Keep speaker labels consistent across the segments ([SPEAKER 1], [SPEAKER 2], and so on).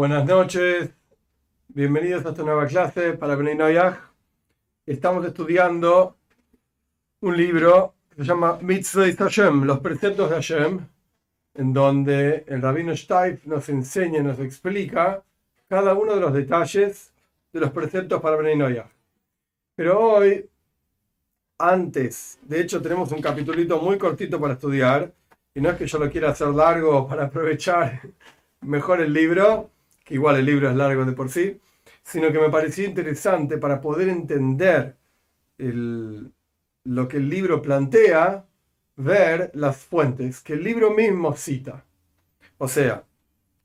[SPEAKER 1] Buenas noches, bienvenidos a esta nueva clase para Bnei Noyaj. Estamos estudiando un libro que se llama Mitzvah Hashem, los preceptos de Hashem, en donde el rabino Steif nos enseña, nos explica cada uno de los detalles de los preceptos para Bnei Noyaj. Pero hoy, antes, de hecho tenemos un capitulito muy cortito para estudiar, y no es que yo lo quiera hacer largo para aprovechar mejor el libro, igual el libro es largo de por sí, sino que me pareció interesante para poder entender lo que el libro plantea, ver las fuentes que el libro mismo cita. O sea,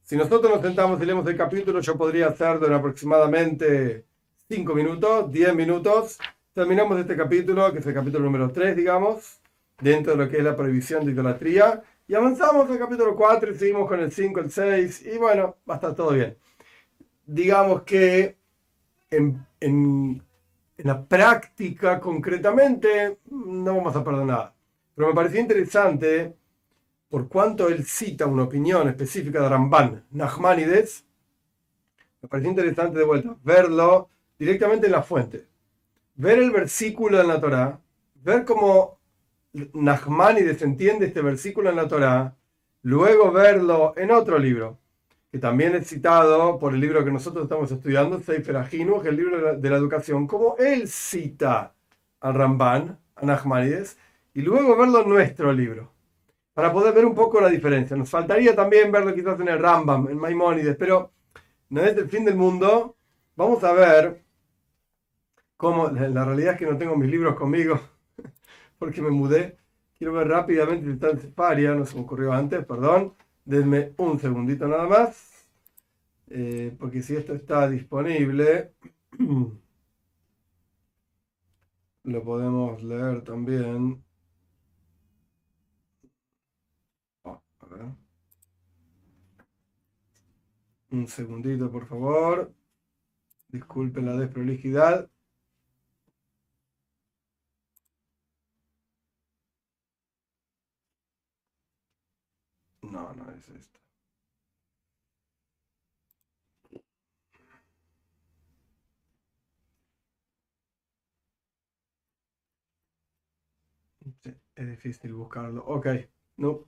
[SPEAKER 1] si nosotros nos sentamos y leemos el capítulo, yo podría hacerlo en aproximadamente 5 minutos, 10 minutos. Terminamos este capítulo, que es el capítulo número 3, digamos, dentro de lo que es la prohibición de idolatría. Y avanzamos al capítulo 4 y seguimos con el 5, el 6 y bueno, va a estar todo bien. Digamos que en, en, la práctica concretamente no vamos a perder nada. Pero me pareció interesante por cuanto él cita una opinión específica de Ramban, Nachmanides, me pareció interesante de vuelta verlo directamente en la fuente. Ver el versículo en la Torah, ver cómo Nachmanides entiende este versículo en la Torá, luego verlo en otro libro, que también es citado por el libro que nosotros estamos estudiando, Sefer Ajinu, el libro de la, educación, como él cita al Ramban, a Nachmanides, y luego verlo en nuestro libro, para poder ver un poco la diferencia. Nos faltaría también verlo quizás en el Rambam, en Maimónides, pero no es el fin del mundo. Vamos a ver cómo, la realidad es que no tengo mis libros conmigo porque me mudé. Quiero ver rápidamente el Faria, no se me ocurrió antes, perdón. Denme un segundito nada más. Eh, porque si esto está disponible, lo podemos leer también. A ver. Un segundito, por favor. Disculpen la desprolijidad. No, no es esto. es difícil buscarlo. Ok, no.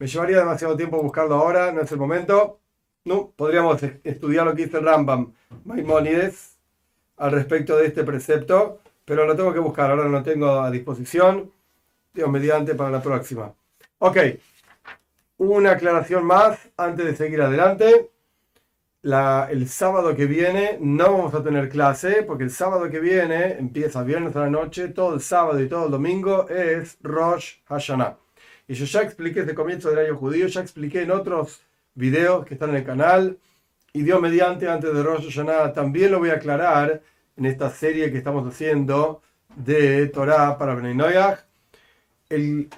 [SPEAKER 1] Me llevaría demasiado tiempo buscarlo ahora, no es el momento. No, podríamos estudiar lo que dice Rambam Maimónides al respecto de este precepto, pero lo tengo que buscar, ahora no lo tengo a disposición. Dios mediante para la próxima. Ok, una aclaración más antes de seguir adelante. el sábado que viene no vamos a tener clase porque el sábado que viene empieza viernes a la noche, todo el sábado y todo el domingo es Rosh Hashanah. Y yo ya expliqué desde el comienzo del año judío, ya expliqué en otros videos que están en el canal. Y Dios mediante, antes de Rosh Hashanah, también lo voy a aclarar en esta serie que estamos haciendo de Torah para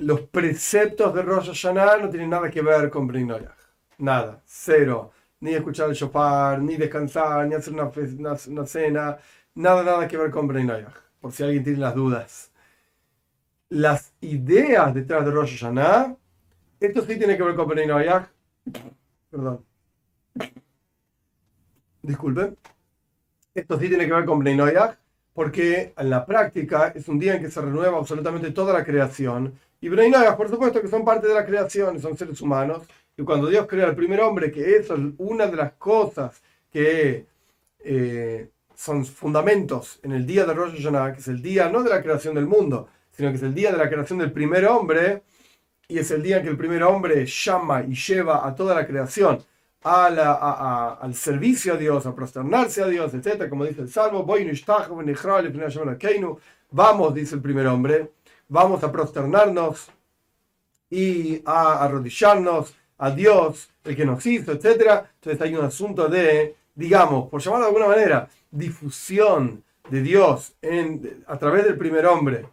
[SPEAKER 1] Los preceptos de Rosh Hashanah no tienen nada que ver con Bnei Nada, cero. Ni escuchar el shofar, ni descansar, ni hacer una, cena. Nada, nada que ver con Bnei Por si alguien tiene las dudas. Las ideas detrás de Rosh Hashanah, esto sí tiene que ver con Bnei Perdón. Disculpen. Esto sí tiene que ver con Bnei porque en la práctica es un día en que se renueva absolutamente toda la creación. Y Breinagas, por supuesto, que son parte de la creación, son seres humanos. Y cuando Dios crea al primer hombre, que eso es una de las cosas que eh, son fundamentos en el día de Rosh Hashanah, que es el día no de la creación del mundo, sino que es el día de la creación del primer hombre, y es el día en que el primer hombre llama y lleva a toda la creación al servicio a Dios, a prosternarse a Dios, etc. Como dice el Salmo, vamos, dice el primer hombre, vamos a prosternarnos y a arrodillarnos a Dios, el que nos hizo, etc. Entonces hay un asunto de, digamos, por llamarlo de alguna manera, difusión de Dios a través del primer hombre.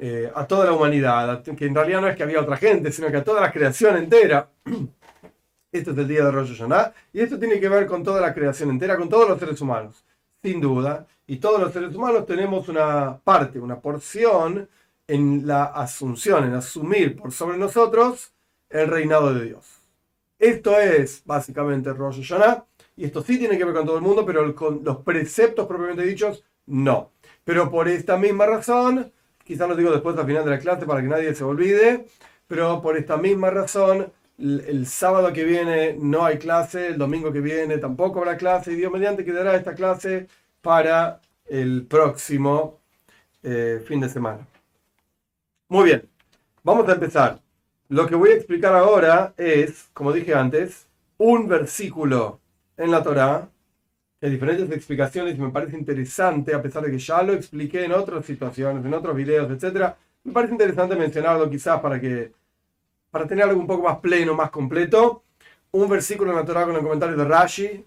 [SPEAKER 1] Eh, a toda la humanidad, que en realidad no es que había otra gente, sino que a toda la creación entera. Este es el día de Rosh Hashanah. Y esto tiene que ver con toda la creación entera, con todos los seres humanos, sin duda. Y todos los seres humanos tenemos una parte, una porción en la asunción, en asumir por sobre nosotros el reinado de Dios. Esto es básicamente Rosh Hashanah. y esto sí tiene que ver con todo el mundo, pero con los preceptos propiamente dichos, no. Pero por esta misma razón, quizás lo digo después al final de la clase para que nadie se olvide, pero por esta misma razón, el, sábado que viene no hay clase, el domingo que viene tampoco habrá clase, y Dios mediante quedará esta clase para el próximo eh, fin de semana. Muy bien, vamos a empezar. Lo que voy a explicar ahora es, como dije antes, un versículo en la Torá, hay diferentes explicaciones y me parece interesante, a pesar de que ya lo expliqué en otras situaciones, en otros videos, etc. Me parece interesante mencionarlo quizás para que para tener algo un poco más pleno, más completo. Un versículo Torá con el comentario de Rashi,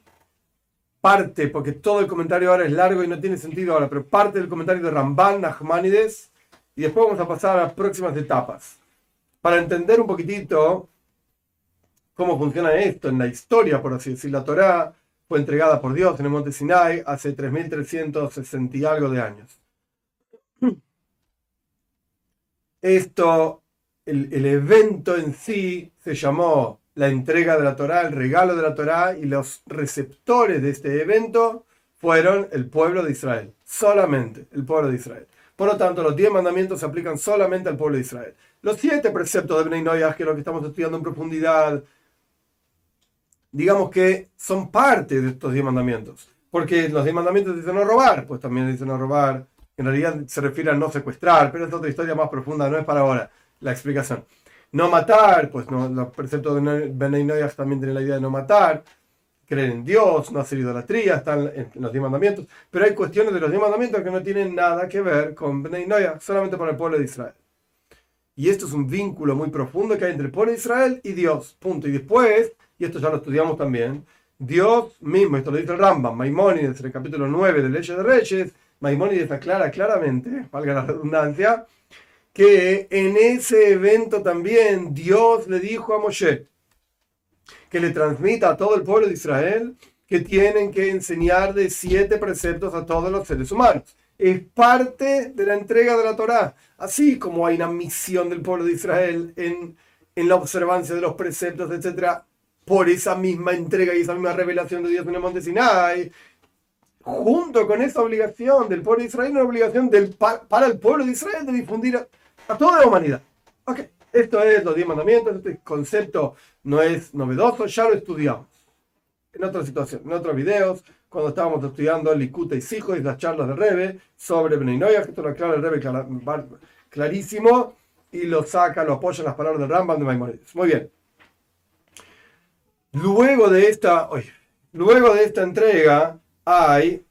[SPEAKER 1] parte, porque todo el comentario ahora es largo y no tiene sentido ahora, pero parte del comentario de Ramban, Nachmanides, y después vamos a pasar a las próximas etapas. Para entender un poquitito cómo funciona esto en la historia, por así decir, la Torá fue entregada por Dios en el monte Sinai hace 3360 y algo de años. Esto, el, evento en sí se llamó la entrega de la Torá, el regalo de la Torá, y los receptores de este evento fueron el pueblo de Israel, solamente el pueblo de Israel. Por lo tanto, los diez mandamientos se aplican solamente al pueblo de Israel. Los siete preceptos de Bnei Noyah, que es lo que estamos estudiando en profundidad, digamos que son parte de estos diez mandamientos. Porque los diez mandamientos dicen no robar, pues también dicen no robar. En realidad se refiere a no secuestrar, pero es otra historia más profunda, no es para ahora la explicación. No matar, pues no, los preceptos de Benay Noyah también tienen la idea de no matar. Creer en Dios, no hacer idolatría, están en los diez mandamientos. Pero hay cuestiones de los diez mandamientos que no tienen nada que ver con Benay Noyah, solamente para el pueblo de Israel. Y esto es un vínculo muy profundo que hay entre el pueblo de Israel y Dios. Punto. Y después, y esto ya lo estudiamos también, Dios mismo, esto lo dice el Rambam, Maimónides, en el capítulo 9 de Leyes de Reyes, Maimónides aclara claramente, valga la redundancia, que en ese evento también Dios le dijo a Moshe que le transmita a todo el pueblo de Israel que tienen que enseñar de siete preceptos a todos los seres humanos. Es parte de la entrega de la Torá. Así como hay una misión del pueblo de Israel en, en la observancia de los preceptos, etc., por esa misma entrega y esa misma revelación de Dios en el monte Sinai, junto con esa obligación del pueblo de Israel, una obligación del, para el pueblo de Israel de difundir a toda la humanidad. Ok, esto es los diez mandamientos, este concepto no es novedoso, ya lo estudiamos en otra situación, en otros videos, cuando estábamos estudiando Likuta y Sijo y las charlas de Rebe sobre Beninoya, que esto lo aclara el Rebe clarísimo y lo saca, lo apoya en las palabras del Rambam de Maimonides. Muy bien. Luego de esta, luego de esta entrega hay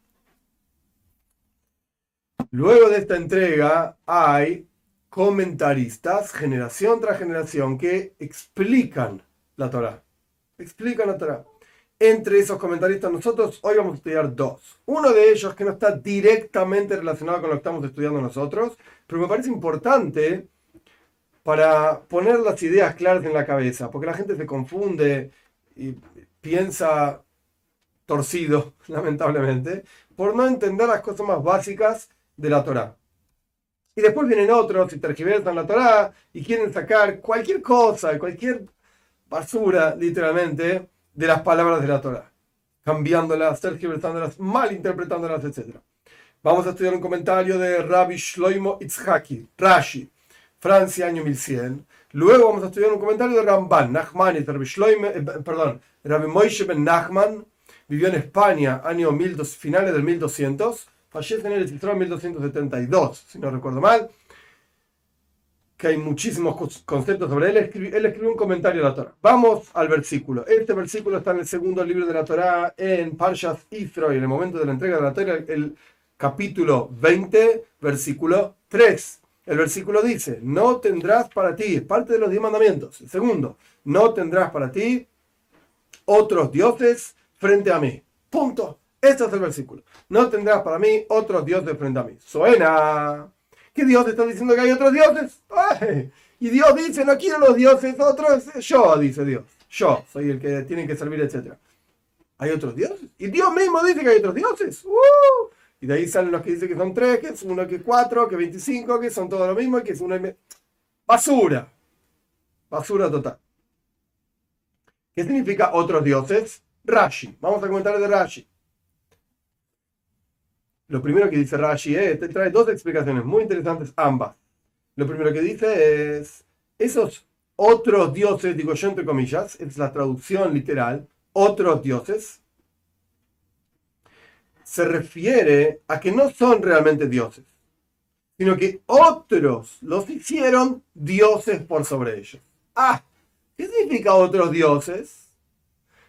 [SPEAKER 1] Luego de esta entrega hay comentaristas, generación tras generación, que explican la Torah. Explican la Torah. Entre esos comentaristas nosotros hoy vamos a estudiar dos. Uno de ellos que no está directamente relacionado con lo que estamos estudiando nosotros, pero me parece importante para poner las ideas claras en la cabeza, porque la gente se confunde y piensa torcido, lamentablemente, por no entender las cosas más básicas de la Torah. Y después vienen otros y tergiversan la Torah y quieren sacar cualquier cosa, cualquier basura, literalmente, de las palabras de la Torah, cambiándolas, tergiversándolas, malinterpretándolas, etc. Vamos a estudiar un comentario de Rabbi Shloimo Itzhaki, Rashi, Francia, año 1100. Luego vamos a estudiar un comentario de Ramban, Nachman, Rabbi Shloime, eh, perdón, Rabbi Moishe ben Nachman, vivió en España, año 1200, finales del 1200 fallece en el en 1272, si no recuerdo mal, que hay muchísimos conceptos sobre él. Él escribió un comentario de la Torah. Vamos al versículo. Este versículo está en el segundo libro de la Torah, en Parshas Ithro, y en el momento de la entrega de la Torah, el capítulo 20, versículo 3. El versículo dice, no tendrás para ti, parte de los diez mandamientos. El segundo, no tendrás para ti otros dioses frente a mí. Punto. Este es el versículo. No tendrás para mí otros dioses frente a mí. Suena. ¿Qué Dios está diciendo que hay otros dioses? Y Dios dice, no quiero los dioses otros. Yo, dice Dios. Yo soy el que tiene que servir, etc. ¿Hay otros dioses? Y Dios mismo dice que hay otros dioses. ¡Uh! Y de ahí salen los que dicen que son tres, que es uno, que cuatro, que veinticinco, que son todo lo mismo, y que es una... Basura. Basura total. ¿Qué significa otros dioses? Rashi. Vamos a comentar de Rashi. Lo primero que dice Rashi es, te trae dos explicaciones muy interesantes ambas. Lo primero que dice es, esos otros dioses, digo yo entre comillas, es la traducción literal, otros dioses, se refiere a que no son realmente dioses, sino que otros los hicieron dioses por sobre ellos. Ah, ¿qué significa otros dioses?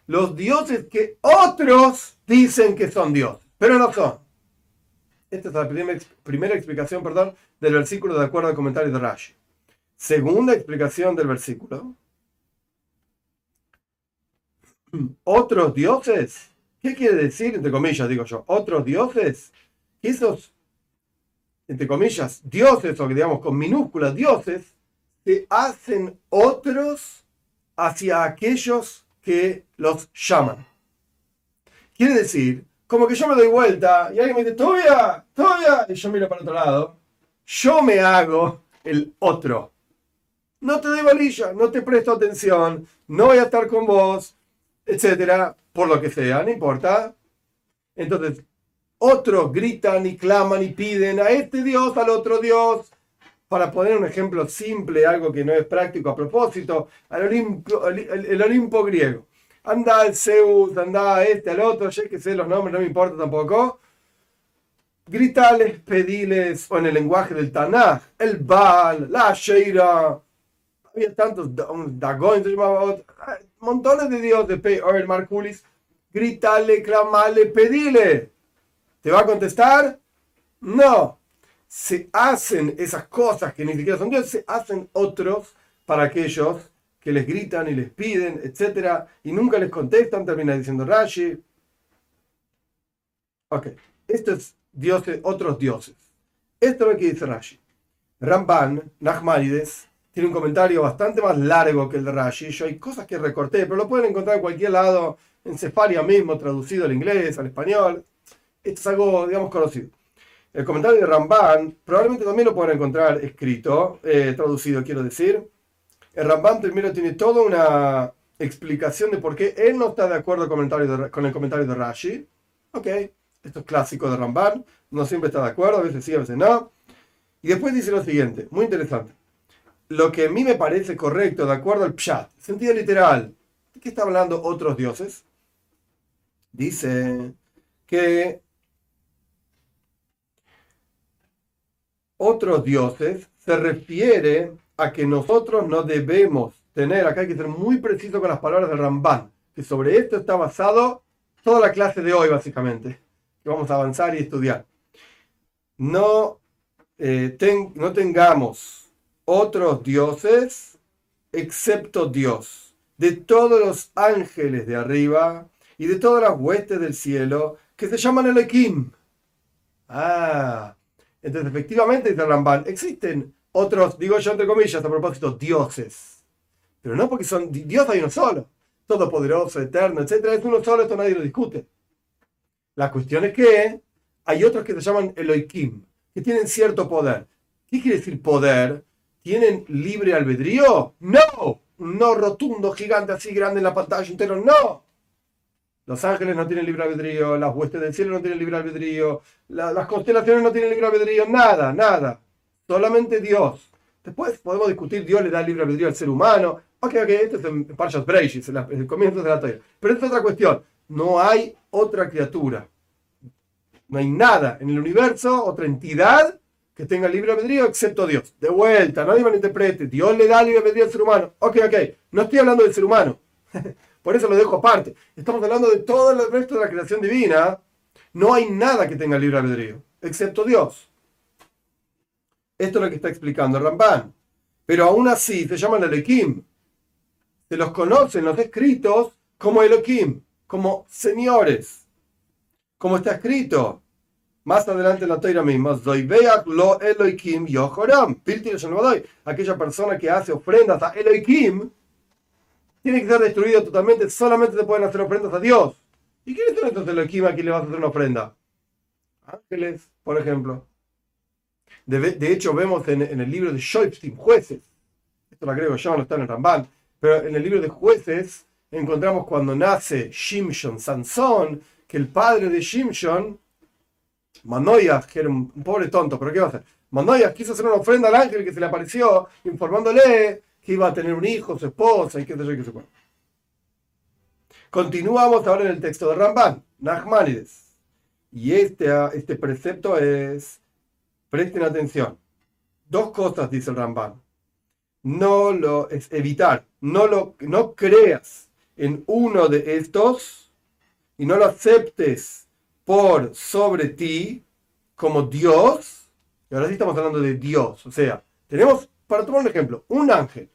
[SPEAKER 1] Los dioses que otros dicen que son dioses, pero no son. Esta es la primera, explicación perdón, del versículo de acuerdo al comentario de Rashi. Segunda explicación del versículo. Otros dioses. ¿Qué quiere decir, entre comillas, digo yo? Otros dioses. Esos, entre comillas, dioses, o que digamos con minúsculas dioses, se hacen otros hacia aquellos que los llaman. Quiere decir, como que yo me doy vuelta y alguien me dice, todavía, todavía, y yo miro para otro lado, yo me hago el otro no te doy valilla, no te presto atención, no voy a estar con vos, etcétera, por lo que sea, no importa. Entonces, otros gritan y claman y piden a este Dios, al otro Dios. Para poner un ejemplo simple, algo que no es práctico a propósito, al el, Olimpo griego. Anda al Zeus, anda este, al otro, ya que sé los nombres, no me importa tampoco. Gritales, pediles, o en el lenguaje del Tanaj, el Baal, la Sheira, había tantos, un Dagon, montones de dioses, el Marculis, gritale, clamale, pedile. ¿Te va a contestar? No. Se hacen esas cosas que ni siquiera son dioses, se hacen otros para aquellos que les gritan y les piden, etc. Y nunca les contestan, termina diciendo Rashi. Ok, esto es dioses, otros dioses. Esto es lo que dice Rashi. Ramban, Nachmanides, tiene un comentario bastante más largo que el de Rashi. Yo hay cosas que recorté, pero lo pueden encontrar en cualquier lado, en Cefaria mismo, traducido al inglés, al español. Esto es algo, digamos, conocido. El comentario de Ramban probablemente también lo pueden encontrar escrito, eh, traducido, quiero decir. El Ramban primero tiene toda una explicación de por qué él no está de acuerdo con el comentario de, Rashi. Ok, esto es clásico de Ramban, no siempre está de acuerdo, a veces sí, a veces no. Y después dice lo siguiente, muy interesante lo que a mí me parece correcto, de acuerdo al pshat, sentido literal, ¿de qué está hablando otros dioses? Dice que otros dioses se refiere a que nosotros no debemos tener, acá hay que ser muy preciso con las palabras de Ramban, que sobre esto está basado toda la clase de hoy, básicamente, que vamos a avanzar y estudiar. No, eh, no tengamos otros dioses excepto Dios, de todos los ángeles de arriba y de todas las huestes del cielo que se llaman Elohim. Ah, entonces efectivamente, dice Ramban, existen otros, digo yo entre comillas a propósito, dioses. Pero no porque son, Dios hay uno solo, todopoderoso, eterno, etc. Es uno solo, esto nadie lo discute. La cuestión es que hay otros que se llaman Elohim, que tienen cierto poder. ¿Qué quiere decir poder? ¿Tienen libre albedrío? No. No rotundo, gigante, así grande en la pantalla entero. No. Los ángeles no tienen libre albedrío, las huestes del cielo no tienen libre albedrío, las constelaciones no tienen libre albedrío, nada, nada. Solamente Dios. Después podemos discutir, Dios le da libre albedrío al ser humano. Ok, ok, esto es en Parshas Breishis, en el comienzo de la Torah. Pero esto es otra cuestión. No hay otra criatura. No hay nada en el universo, otra entidad que tenga libre albedrío excepto Dios. De vuelta, nadie malinterprete. Dios le da libre albedrío al ser humano. Ok, ok. No estoy hablando del ser humano. Por eso lo dejo aparte. Estamos hablando de todo el resto de la creación divina. No hay nada que tenga libre albedrío, excepto Dios. Esto es lo que está explicando Ramban. Pero aún así se llaman Elohim. Se los conocen los escritos como Elohim, como señores. Como está escrito, más adelante en la Torah misma, lo Elohim Yohoram. Aquella persona que hace ofrendas a Elohim tiene que ser destruido totalmente. Solamente se pueden hacer ofrendas a Dios. ¿Y quiénes son estos Elohim a quien le vas a hacer una ofrenda? Ángeles, por ejemplo. De, hecho, vemos en, el libro de Shoipstim, jueces. Esto lo agrego yo, no está en el Ramban. Pero en el libro de jueces encontramos cuando nace Shimshon, Sansón, que el padre de Shimshon, Manoyah, que era un pobre tonto, pero ¿qué va a hacer? Manoyah quiso hacer una ofrenda al ángel que se le apareció, informándole que iba a tener un hijo, su esposa y qué sé yo, qué sé cuál. Continuamos ahora en el texto de Ramban, Nachmanides. Y este, este precepto es, presten atención, dos cosas dice el Ramban. No lo es evitar, no lo no creas en uno de estos y no lo aceptes por sobre ti como Dios. Y ahora sí estamos hablando de Dios. O sea, tenemos, para tomar un ejemplo, un ángel.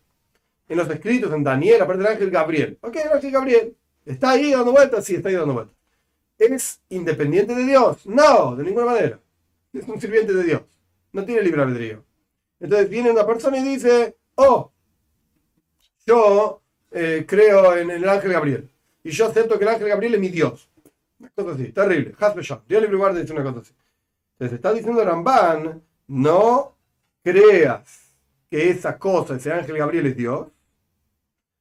[SPEAKER 1] En los escritos, en Daniel, aparte del ángel Gabriel. Ok, el ángel Gabriel. ¿Está ahí dando vueltas? Sí, está ahí dando vueltas. ¿Es independiente de Dios? No, de ninguna manera. Es un sirviente de Dios. No tiene libre albedrío. Entonces viene una persona y dice, oh, yo eh, creo en el ángel Gabriel. Y yo acepto que el ángel Gabriel es mi Dios. Una cosa así, terrible. Dios libre guarda dice una cosa así. Entonces está diciendo Ramban, no creas que esa cosa, ese ángel Gabriel es Dios.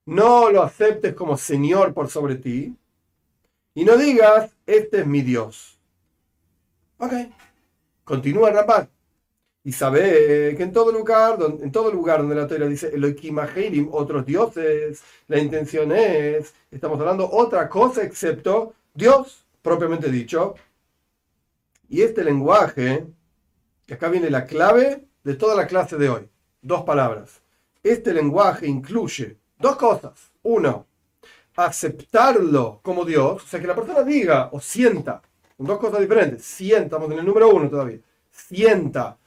[SPEAKER 1] No lo aceptes como Señor por sobre ti. Y no digas, este es mi Dios. Ok. Continúa Ramban. Y sabe que en todo lugar, donde, en todo lugar donde la Torah dice Elohim otros dioses, la intención es, estamos hablando otra cosa excepto Dios, propiamente dicho. Y este lenguaje, que acá viene la clave de toda la clase de hoy, dos palabras. Este lenguaje incluye dos cosas. Uno, aceptarlo como Dios, o sea, que la persona diga o sienta, son dos cosas diferentes. Sienta, estamos en el número uno todavía. Sienta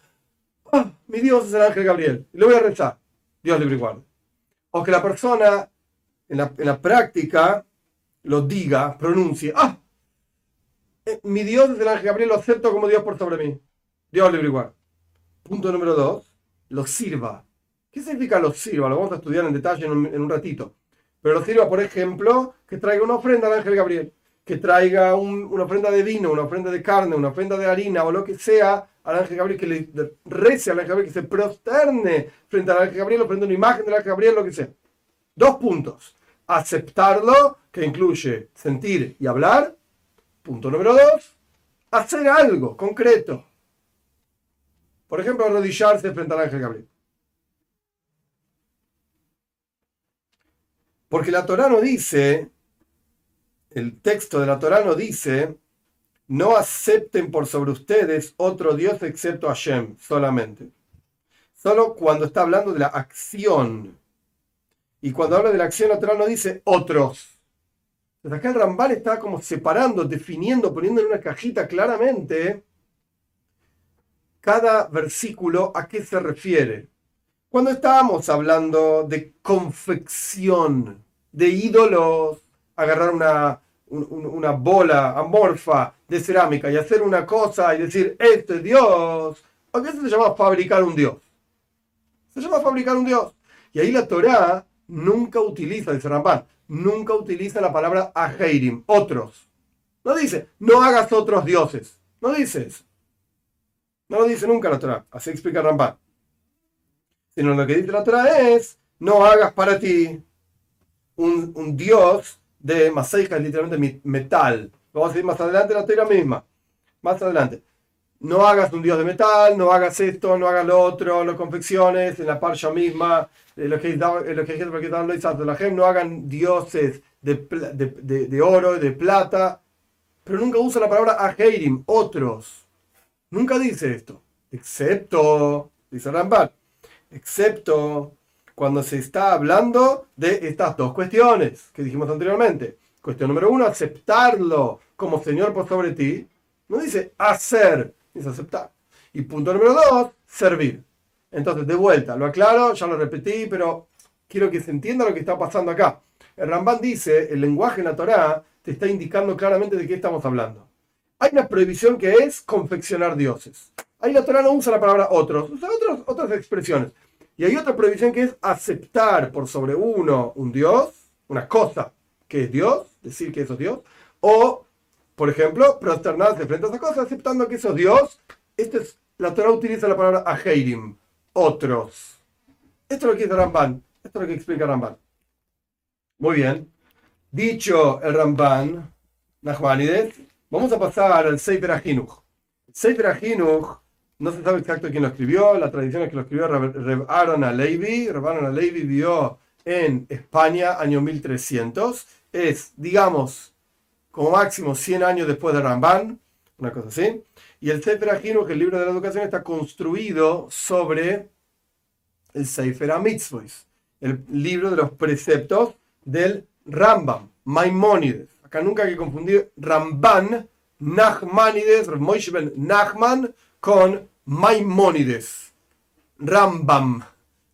[SPEAKER 1] Ah, mi Dios es el ángel Gabriel, y lo voy a rezar. Dios libre igual. O que la persona en la, práctica lo diga, pronuncie, ah, eh, mi Dios es el ángel Gabriel, lo acepto como Dios por sobre mí. Dios libre igual. Punto número dos, lo sirva. ¿Qué significa lo sirva? Lo vamos a estudiar en detalle en un, en un ratito. Pero lo sirva, por ejemplo, que traiga una ofrenda al ángel Gabriel que traiga una ofrenda de vino, una ofrenda de carne, una ofrenda de harina o lo que sea al ángel Gabriel, que le rece al ángel Gabriel, que se prosterne frente al ángel Gabriel, ofrenda una imagen del ángel Gabriel, lo que sea. Dos puntos. Aceptarlo, que incluye sentir y hablar. Punto número dos. Hacer algo concreto. Por ejemplo, arrodillarse frente al ángel Gabriel. Porque la Torah no dice el texto de la Torah no dice, no acepten por sobre ustedes otro Dios excepto Hashem solamente. Solo cuando está hablando de la acción. Y cuando habla de la acción, la Torah no dice otros. Entonces acá el Rambal está como separando, definiendo, poniendo en una cajita claramente cada versículo a qué se refiere. Cuando estábamos hablando de confección, de ídolos, agarrar una, una bola amorfa de cerámica y hacer una cosa y decir, esto es Dios, ¿a qué se llama fabricar un Dios? Se llama fabricar un Dios. Y ahí la Torá nunca utiliza, dice Ramban, nunca utiliza la palabra ajeirim, otros. No dice, no hagas otros dioses. No dice eso. No lo dice nunca la Torah. Así explica Ramban. Sino lo que dice la Torah es, no hagas para ti un Dios de Maseika es literalmente metal. Vamos a decir más adelante la teoría misma. Más adelante. No hagas un dios de metal, no hagas esto, no hagas lo otro, no confecciones, en la parcha misma, lo que que no hagan dioses de, de, de, oro, de plata, pero nunca usa la palabra ajeirim, otros. Nunca dice esto, excepto, dice Ramban, excepto cuando se está hablando de estas dos cuestiones que dijimos anteriormente. Cuestión número uno, aceptarlo como Señor por sobre ti. No dice hacer, dice aceptar. Y punto número dos, servir. Entonces, de vuelta, lo aclaro, ya lo repetí, pero quiero que se entienda lo que está pasando acá. El Ramban dice, el lenguaje en la Torah te está indicando claramente de qué estamos hablando. Hay una prohibición que es confeccionar dioses. Ahí la Torah no usa la palabra otros, usa otros, otras expresiones. Y hay otra prohibición que es aceptar por sobre uno un Dios, una cosa que es Dios, decir que es Dios, o, por ejemplo, prosternarse frente a esa cosa aceptando que eso es Dios. Este es, la Torah utiliza la palabra ajeirim, otros. Esto es lo que dice Ramban, esto es lo que explica Ramban. Muy bien. Dicho el Ramban, Nachmanides, vamos a pasar al Sefer Ahinuch. Sefer Ahinuch, no se sabe exacto quién lo escribió, la tradición es que lo escribió Aaron Alevi. Aaron Alevi vivió en España, año 1300. Es, digamos, como máximo 100 años después de Ramban, una cosa así. Y el Sefer Ahinuch, el libro de la educación, está construido sobre el Sefer HaMitzvos, el libro de los preceptos del Rambam, Maimónides. Acá nunca hay que confundir Ramban, Nachmanides, Moshe ben Nachman, con Maimónides. Rambam,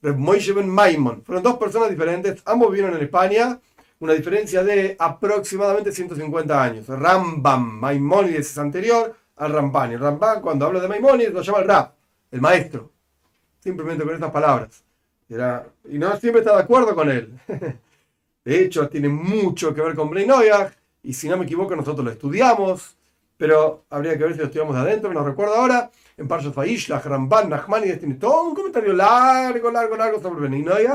[SPEAKER 1] Moshe ben Maimon. Fueron dos personas diferentes, ambos vivieron en España, una diferencia de aproximadamente 150 años. Rambam, Maimónides es anterior al Ramban. Y Ramban, cuando habla de Maimónides, lo llama el Rab, el maestro. Simplemente con estas palabras. y no siempre está de acuerdo con él. De hecho, tiene mucho que ver con Bnei y si no me equivoco, nosotros lo estudiamos, pero habría que ver si lo estudiamos de adentro, no recuerdo ahora. En Parshas la Ramban, Nachmanides tiene todo un comentario largo, largo, largo sobre Bnei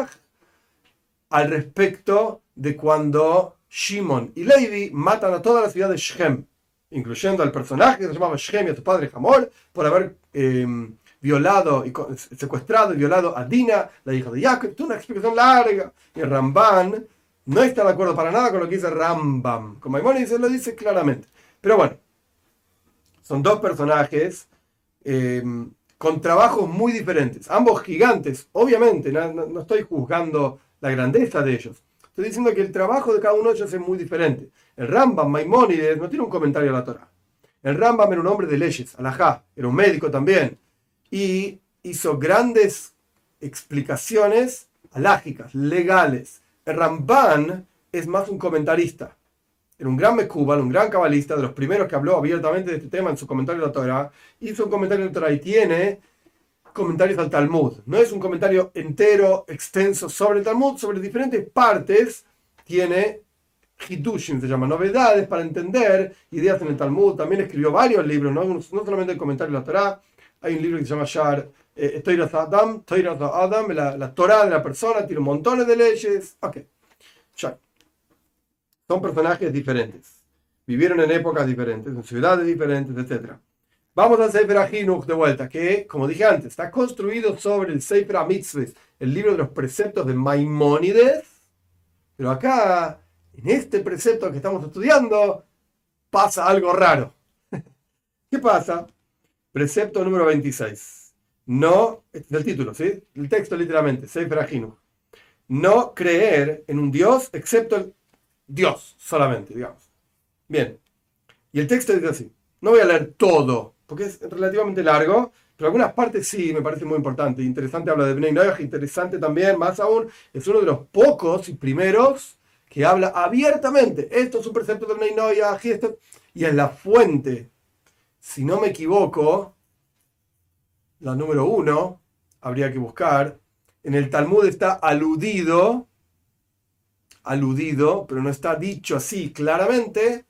[SPEAKER 1] al respecto de cuando Shimon y Levi matan a toda la ciudad de Shem, incluyendo al personaje que se llamaba Shem y a su padre Hamor, por haber em, violado y secuestrado y violado a Dina, la hija de Jacob. Una explicación larga. Y Ramban no está de acuerdo para nada con lo que dice Rambam. Como Maimonides lo dice claramente. Pero bueno, son dos personajes em, con trabajos muy diferentes. Ambos gigantes, obviamente, no, estoy juzgando la grandeza de ellos. Estoy diciendo que el trabajo de cada uno de ellos es muy diferente. El Rambam, Maimónides, no tiene un comentario a la Torah. El Rambam era un hombre de leyes, alajá, era un médico también. Y hizo grandes explicaciones alágicas, legales, el Ramban es más un comentarista. Un gran Mekubal, un gran cabalista, de los primeros que habló abiertamente de este tema en su comentario de la Torah. Hizo un comentario de la Torah y tiene comentarios al Talmud. No es un comentario entero, extenso sobre el Talmud, sobre diferentes partes. Tiene Hitushim, se llama novedades para entender ideas en el Talmud. También escribió varios libros, no, no solamente el comentario de la Torah. Hay un libro que se llama Shar eh, Adam, Adam, la, la Torah de la persona, tiene montones de leyes. Ok, ya. Son personajes diferentes. Vivieron en épocas diferentes, en ciudades diferentes, etc. Vamos al Sefer Ahinuch de vuelta, que, como dije antes, está construido sobre el Sefer Mitzvah, el libro de los preceptos de Maimónides. Pero acá, en este precepto que estamos estudiando, pasa algo raro. ¿Qué pasa? Precepto número 26 no, este es el título, ¿sí? El texto literalmente, Sefer No creer en un Dios excepto el Dios solamente, digamos. Bien. Y el texto dice así. No voy a leer todo, porque es relativamente largo, pero algunas partes sí me parece muy importante. Interesante habla de Bnei Noach, interesante también, más aún, es uno de los pocos y primeros que habla abiertamente. Esto es un precepto de Bnei Noach y esto, y es la fuente. Si no me equivoco, la número uno, habría que buscar. En el Talmud está aludido, aludido, pero no está dicho así claramente.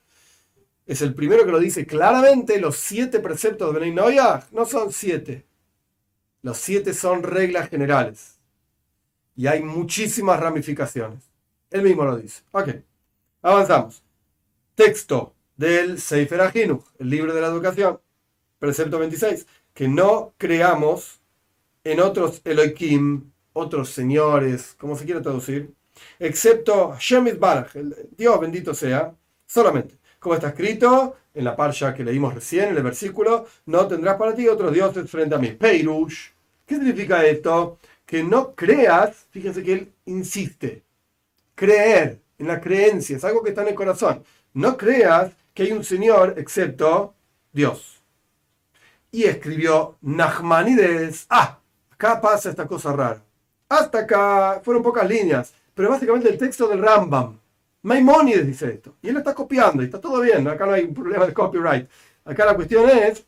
[SPEAKER 1] Es el primero que lo dice claramente. Los siete preceptos de Benay no son siete. Los siete son reglas generales. Y hay muchísimas ramificaciones. Él mismo lo dice. Ok, avanzamos. Texto del Sefer Ahinuch, el libro de la educación. Precepto 26 que no creamos en otros Elohim, otros señores, como se quiera traducir, excepto Shemit Baraj, Dios bendito sea, solamente. Como está escrito en la parsha que leímos recién, en el versículo, no tendrás para ti otros dioses frente a mí. Peirush. ¿Qué significa esto? Que no creas, fíjense que él insiste, creer en la creencia, es algo que está en el corazón. No creas que hay un Señor excepto Dios y escribió Nachmanides. Ah, acá pasa esta cosa rara. Hasta acá fueron pocas líneas, pero básicamente el texto del Rambam. Maimonides dice esto. Y él lo está copiando y está todo bien. Acá no hay un problema de copyright. Acá la cuestión es,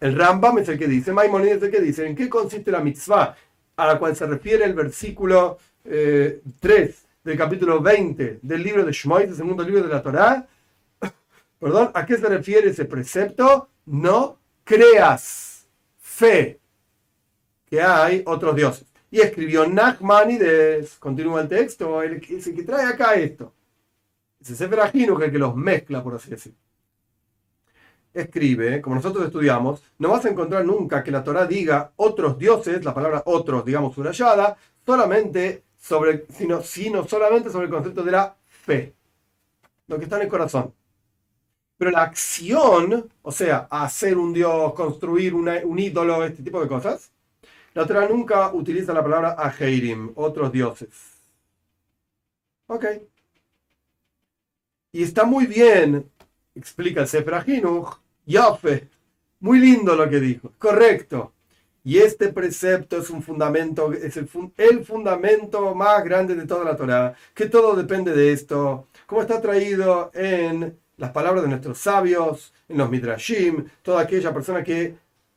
[SPEAKER 1] el Rambam es el que dice, Maimonides es el que dice, ¿en qué consiste la mitzvah? A la cual se refiere el versículo 3 eh, del capítulo 20 del libro de Shmoy, el segundo libro de la Torá. Perdón, ¿a qué se refiere ese precepto? No creas fe que hay otros dioses. Y escribió Nachmanides, continúa el texto, el, que trae acá esto. Ese Sefer Ajinuj es el que los mezcla, por así decirlo. Escribe, como nosotros estudiamos, no vas a encontrar nunca que la Torah diga otros dioses, la palabra otros, digamos, subrayada, solamente sobre, sino, sino solamente sobre el concepto de la fe, lo que está en el corazón. Pero la acción, o sea, hacer un dios, construir un ídolo, este tipo de cosas, la Torah nunca utiliza la palabra ajeirim, otros dioses. Ok. Y está muy bien, explica el Sefer Ahinuch, Yafe, muy lindo lo que dijo, correcto. Y este precepto es un fundamento, es el, fundamento más grande de toda la Torah, que todo depende de esto, como está traído en las palabras de nuestros sabios, en los midrashim, toda aquella persona que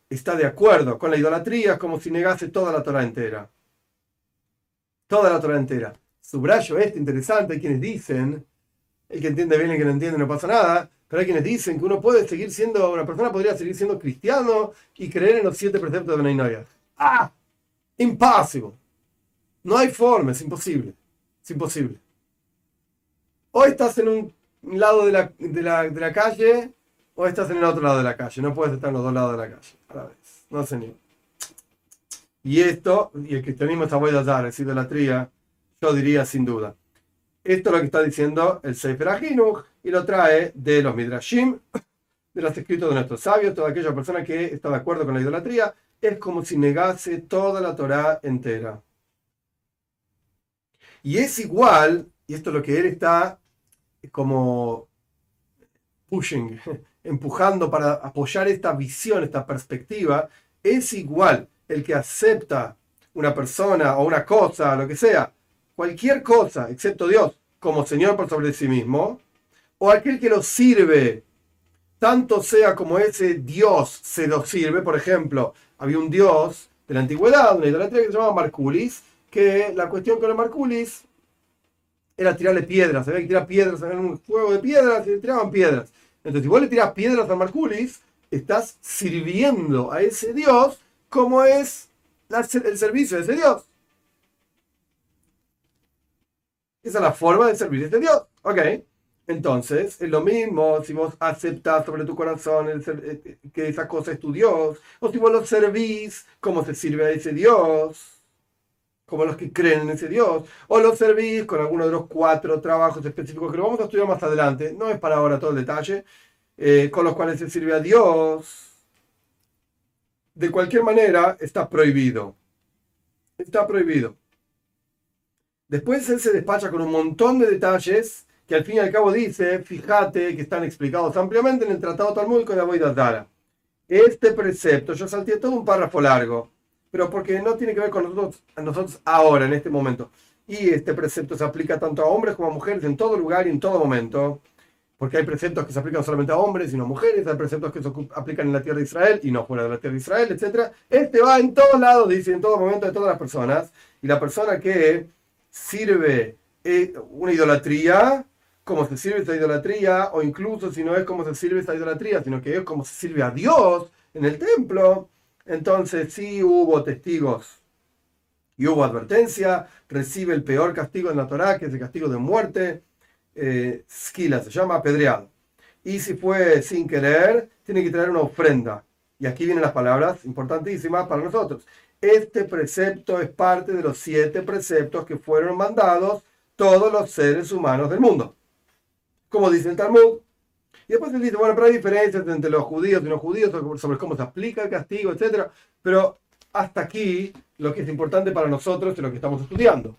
[SPEAKER 1] está de acuerdo con la idolatría como si negase toda la Torah entera. Toda la Torah entera. Subrayo este interesante, hay quienes dicen, el que entiende bien el que no entiende no pasa nada, pero hay quienes dicen que uno puede seguir siendo, una persona podría seguir siendo cristiano y creer en los siete preceptos de Benay ¡Ah! Imposible. No hay forma, es imposible. Es imposible. Hoy estás en un lado de la, de la, calle o estás en el otro lado de la calle. No puedes estar en los dos lados de la calle a la vez. No ni. Y esto, y el cristianismo está voy a dar, es idolatría, yo diría sin duda. Esto es lo que está diciendo el Sefer Ahinuch y lo trae de los Midrashim, de los escritos de nuestros sabios, toda aquella persona que está de acuerdo con la idolatría, es como si negase toda la Torah entera. Y es igual, y esto es lo que él está como pushing, empujando para apoyar esta visión, esta perspectiva, es igual el que acepta una persona o una cosa, lo que sea, cualquier cosa, excepto Dios, como Señor por sobre sí mismo, o aquel que lo sirve, tanto sea como ese Dios se lo sirve, por ejemplo, había un Dios de la antigüedad, una idolatría que se llamaba Marculis, que la cuestión con el Marculis era tirarle piedras, había que tirar piedras, había un juego de piedras y le tiraban piedras. Entonces, si vos le tirás piedras a Marculis, estás sirviendo a ese Dios como es el servicio de ese Dios. Esa es la forma de servir a este Dios. Ok. Entonces, es lo mismo si vos aceptás sobre tu corazón eh, que esa cosa es tu Dios, o si vos lo servís, cómo se sirve a ese Dios como los que creen en ese Dios, o los servís con alguno de los cuatro trabajos específicos que lo vamos a estudiar más adelante, no es para ahora todo el detalle, eh, con los cuales se sirve a Dios. De cualquier manera, está prohibido. Está prohibido. Después él se despacha con un montón de detalles que al fin y al cabo dice, fíjate que están explicados ampliamente en el Tratado Talmúdico de Aboidatara. Este precepto, yo salté todo un párrafo largo, pero porque no tiene que ver con nosotros, nosotros ahora, en este momento. Y este precepto se aplica tanto a hombres como a mujeres en todo lugar y en todo momento. Porque hay preceptos que se aplican solamente a hombres y no a mujeres, hay preceptos que se aplican en la tierra de Israel y no fuera de la tierra de Israel, etc. Este va en todos lados, dice, en todo momento de todas las personas. Y la persona que sirve eh, una idolatría, como se sirve esa idolatría, o incluso si no es como se sirve esa idolatría, sino que es como se sirve a Dios en el templo, entonces sí hubo testigos y hubo advertencia, recibe el peor castigo en la Torah, que es el castigo de muerte, eh, se llama, apedreado. Y si fue sin querer, tiene que traer una ofrenda. Y aquí vienen las palabras importantísimas para nosotros. Este precepto es parte de los siete preceptos que fueron mandados todos los seres humanos del mundo. Como dice el Talmud, y después él dice, bueno, pero hay diferencias entre los judíos y los judíos sobre cómo se aplica el castigo, etc. Pero hasta aquí lo que es importante para nosotros es lo que estamos estudiando.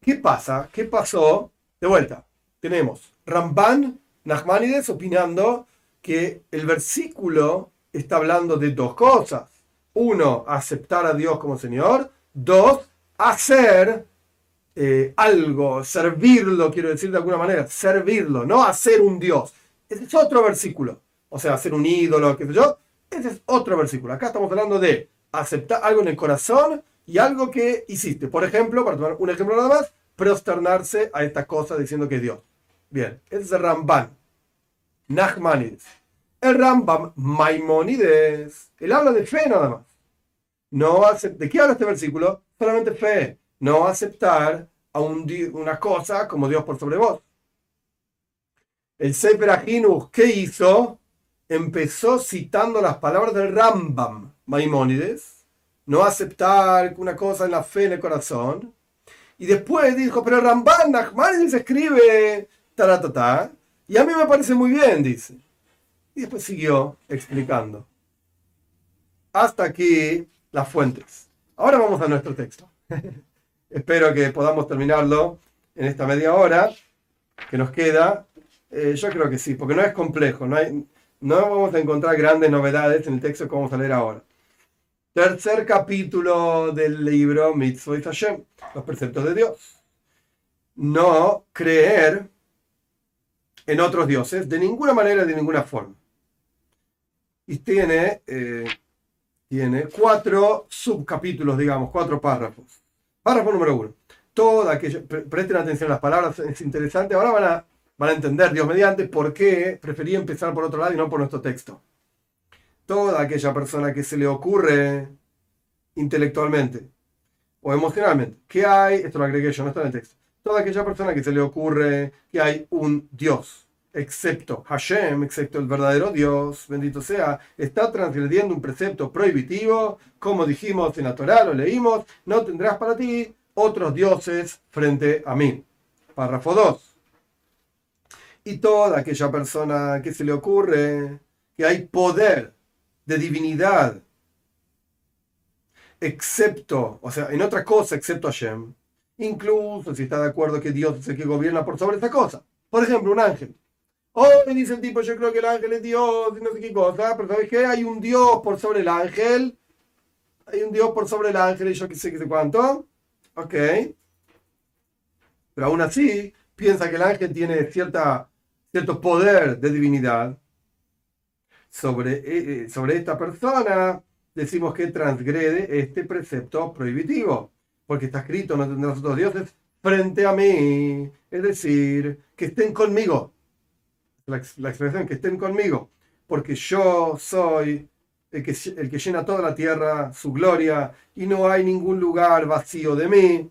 [SPEAKER 1] ¿Qué pasa? ¿Qué pasó? De vuelta, tenemos Ramban Nachmanides opinando que el versículo está hablando de dos cosas. Uno, aceptar a Dios como Señor. Dos, hacer eh, algo, servirlo, quiero decir de alguna manera, servirlo, no hacer un Dios. Ese es otro versículo. O sea, hacer un ídolo, qué sé yo. Ese es otro versículo. Acá estamos hablando de aceptar algo en el corazón y algo que hiciste. Por ejemplo, para tomar un ejemplo nada más, prosternarse a esta cosa diciendo que es Dios. Bien, ese es el Ramban. Nachmanides. El Rambam Maimonides. Él habla de fe nada más. No ¿De qué habla este versículo? Solamente fe. No aceptar a un, una cosa como Dios por sobre vos. El Sefer Ajinuch, ¿qué hizo? Empezó citando las palabras del Rambam, Maimónides, no aceptar una cosa en la fe, en el corazón. Y después dijo, pero Ramban Nachmanides escribe taratata, y a mí me parece muy bien, dice. Y después siguió explicando. Hasta aquí las fuentes. Ahora vamos a nuestro texto. Espero que podamos terminarlo en esta media hora que nos queda. Eh, yo creo que sí, porque no es complejo, no, no vamos a encontrar grandes novedades en el texto que vamos a leer ahora. Tercer capítulo del libro Mitzvot Hashem, los preceptos de Dios. No creer en otros dioses de ninguna manera, de ninguna forma. Y tiene, eh, tiene cuatro subcapítulos, digamos, cuatro párrafos. Párrafo número uno. Toda aquella, presten atención a las palabras, es interesante. Ahora van a, van a entender, Dios mediante, por qué preferí empezar por otro lado y no por nuestro texto. Toda aquella persona que se le ocurre intelectualmente o emocionalmente que hay, esto lo agregué yo, no está en el texto, toda aquella persona que se le ocurre que hay un Dios, excepto Hashem, excepto el verdadero Dios, bendito sea, está transgrediendo un precepto prohibitivo, como dijimos en la Torah, lo leímos, no tendrás para ti otros dioses frente a mí. Párrafo 2. Y toda aquella persona que se le ocurre que hay poder de divinidad, excepto, o sea, en otra cosa excepto Hashem, incluso si está de acuerdo que Dios es el que gobierna por sobre esa cosa. Por ejemplo, un ángel. Oh, me dice el tipo, yo creo que el ángel es Dios y no sé qué cosa, pero ¿sabes qué? Hay un Dios por sobre el ángel. Hay un Dios por sobre el ángel y yo qué sé qué sé cuánto. Ok. Pero aún así, piensa que el ángel tiene cierta, cierto poder de divinidad sobre, eh, eh, sobre esta persona. Decimos que transgrede este precepto prohibitivo porque está escrito, no tendrás otros dioses frente a mí. Es decir, que estén conmigo. La, expresión, que estén conmigo. Porque yo soy el que, el que llena toda la tierra, su gloria, y no hay ningún lugar vacío de mí.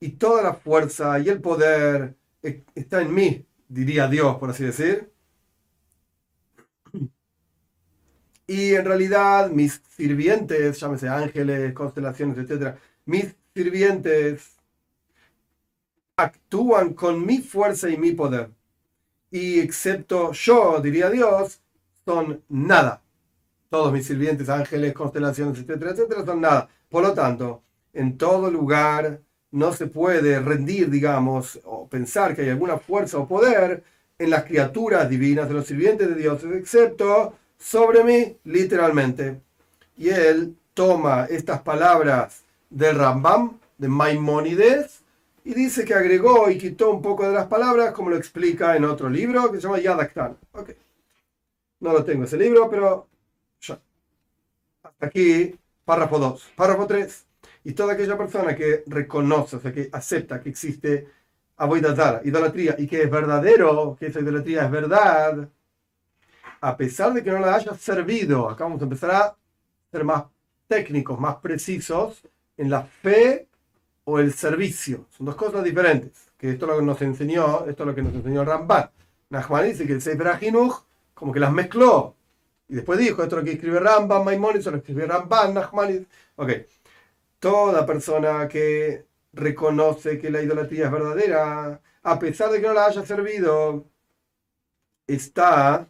[SPEAKER 1] Y toda la fuerza y el poder e, está en mí, diría Dios, por así decir. Y en realidad mis sirvientes, llámese ángeles, constelaciones, etc., mis sirvientes actúan con mi fuerza y mi poder. Y excepto yo, diría Dios, son nada. Todos mis sirvientes, ángeles, constelaciones, etcétera, etcétera, son nada. Por lo tanto, en todo lugar no se puede rendir, digamos, o pensar que hay alguna fuerza o poder en las criaturas divinas de los sirvientes de Dios, excepto sobre mí, literalmente. Y él toma estas palabras del Rambam, de Maimónides, y dice que agregó y quitó un poco de las palabras, como lo explica en otro libro que se llama Yadaktan. Okay. No lo tengo ese libro, pero ya. Hasta aquí, párrafo 2. Párrafo 3. Y toda aquella persona que reconoce, o sea, que acepta que existe Aboidazara, idolatría, y que es verdadero, que esa idolatría es verdad, a pesar de que no la haya servido, acá vamos a empezar a ser más técnicos, más precisos, en la fe o el servicio. Son dos cosas diferentes. Que esto es lo que nos enseñó, esto es lo que nos enseñó Ramban. Nachman dice que el Sefer Ajinuch como que las mezcló. Y después dijo, esto es lo que escribe Ramban, Maimonides, lo que escribe Ramban, Nachman. Ok. Toda persona que reconoce que la idolatría es verdadera, a pesar de que no la haya servido, está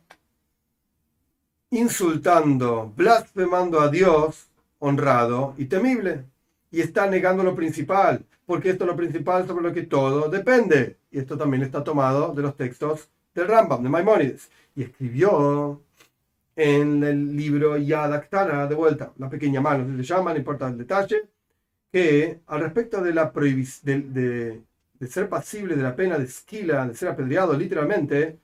[SPEAKER 1] insultando, blasfemando a Dios honrado y temible y está negando lo principal, porque esto es lo principal sobre lo que todo depende. Y esto también está tomado de los textos del Rambam, de Maimonides. Y escribió en el libro Yadaktana, de vuelta, la pequeña mano, se llama, no importa el detalle, que al respecto de la prohibición de, de, ser pasible de la pena de esquila, de ser apedreado literalmente,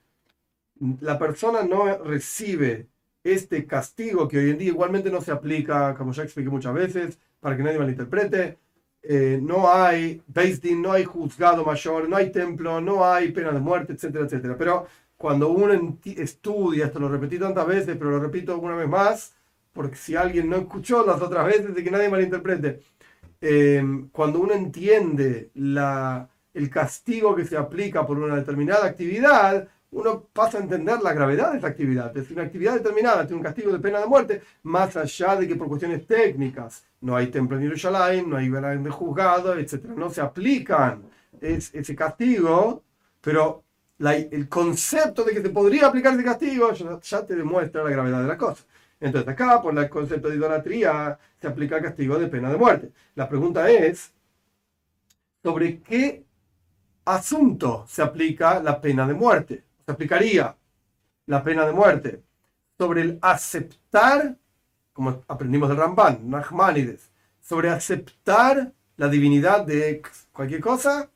[SPEAKER 1] la persona no recibe este castigo que hoy en día igualmente no se aplica, como ya expliqué muchas veces, para que nadie malinterprete. Eh, no hay Din, no hay juzgado mayor, no hay templo, no hay pena de muerte, etcétera, etcétera. Pero cuando uno estudia, esto lo repetí tantas veces, pero lo repito una vez más, porque si alguien no escuchó las otras veces, de que nadie malinterprete, eh, cuando uno entiende la, el castigo que se aplica por una determinada actividad, uno pasa a entender la gravedad de esa actividad. Es una actividad determinada, tiene un castigo de pena de muerte, más allá de que por cuestiones técnicas no hay templo en Jerusalén, no hay de juzgado, etc. No se aplican ese castigo, pero el concepto de que se podría aplicar ese castigo ya, te demuestra la gravedad de la cosa. Entonces acá, por el concepto de idolatría, se aplica castigo de pena de muerte. La pregunta es, ¿sobre qué asunto se aplica la pena de muerte? Se aplicaría la pena de muerte sobre el aceptar, como aprendimos del Ramban, Nachmanides, sobre aceptar la divinidad de cualquier cosa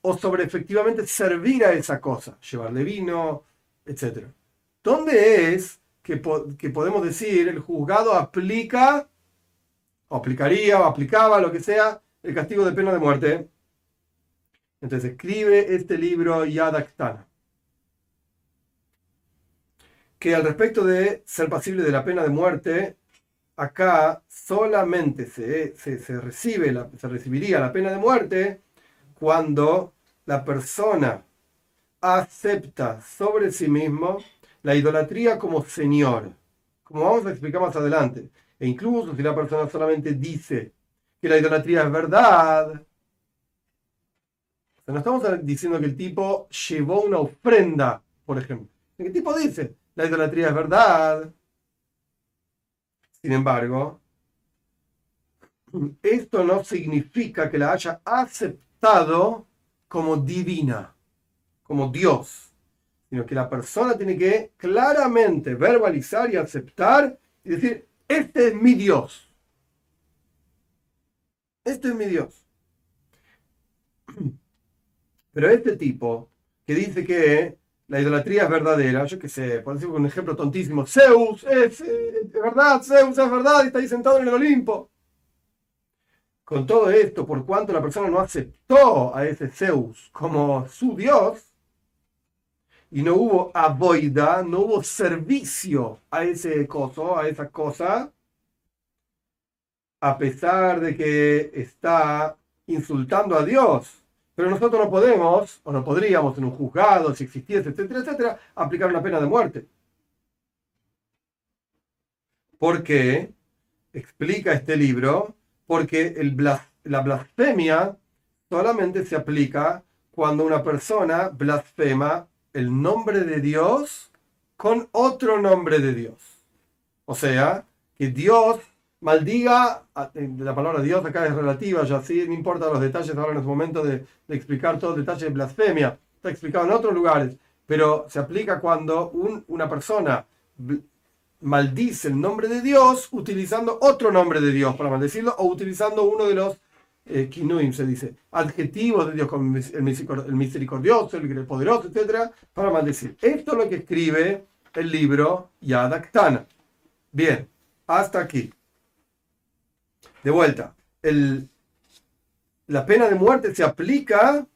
[SPEAKER 1] o sobre efectivamente servir a esa cosa, llevarle vino, etc. ¿Dónde es que, podemos decir el juzgado aplica, o aplicaría, o aplicaba, lo que sea, el castigo de pena de muerte? Entonces escribe este libro Yad Aktana, que al respecto de ser pasible de la pena de muerte, acá solamente se, se, recibe se recibiría la pena de muerte cuando la persona acepta sobre sí mismo la idolatría como Señor, como vamos a explicar más adelante. E incluso si la persona solamente dice que la idolatría es verdad, no estamos diciendo que el tipo llevó una ofrenda, por ejemplo. El tipo dice, la idolatría es verdad. Sin embargo, esto no significa que la haya aceptado como divina, como Dios, sino que la persona tiene que claramente verbalizar y aceptar y decir, este es mi Dios. Este es mi Dios. Pero este tipo que dice que la idolatría es verdadera, yo qué sé, por decir un ejemplo tontísimo, Zeus es, verdad, Zeus es verdad y está ahí sentado en el Olimpo. Con todo esto, por cuanto la persona no aceptó a ese Zeus como su Dios, y no hubo aboida, no hubo servicio a ese coso, a esa cosa, a pesar de que está insultando a Dios pero nosotros no podemos, o no podríamos en un juzgado, si existiese, etcétera, etcétera, aplicar una pena de muerte. ¿Por qué? Explica este libro, porque el la blasfemia solamente se aplica cuando una persona blasfema el nombre de Dios con otro nombre de Dios. O sea, que Dios maldiga, eh, la palabra Dios acá es relativa, ya sí, no importa los detalles ahora en este momento de, explicar todos los detalles de blasfemia, está explicado en otros lugares, pero se aplica cuando una persona maldice el nombre de Dios utilizando otro nombre de Dios para maldecirlo o utilizando uno de los kinuim, se dice, adjetivos de Dios como el misericordioso, el poderoso, etcétera, para maldecir. Esto es lo que escribe el libro Yadaktana. Bien, hasta aquí. De vuelta, el, la pena de muerte se aplica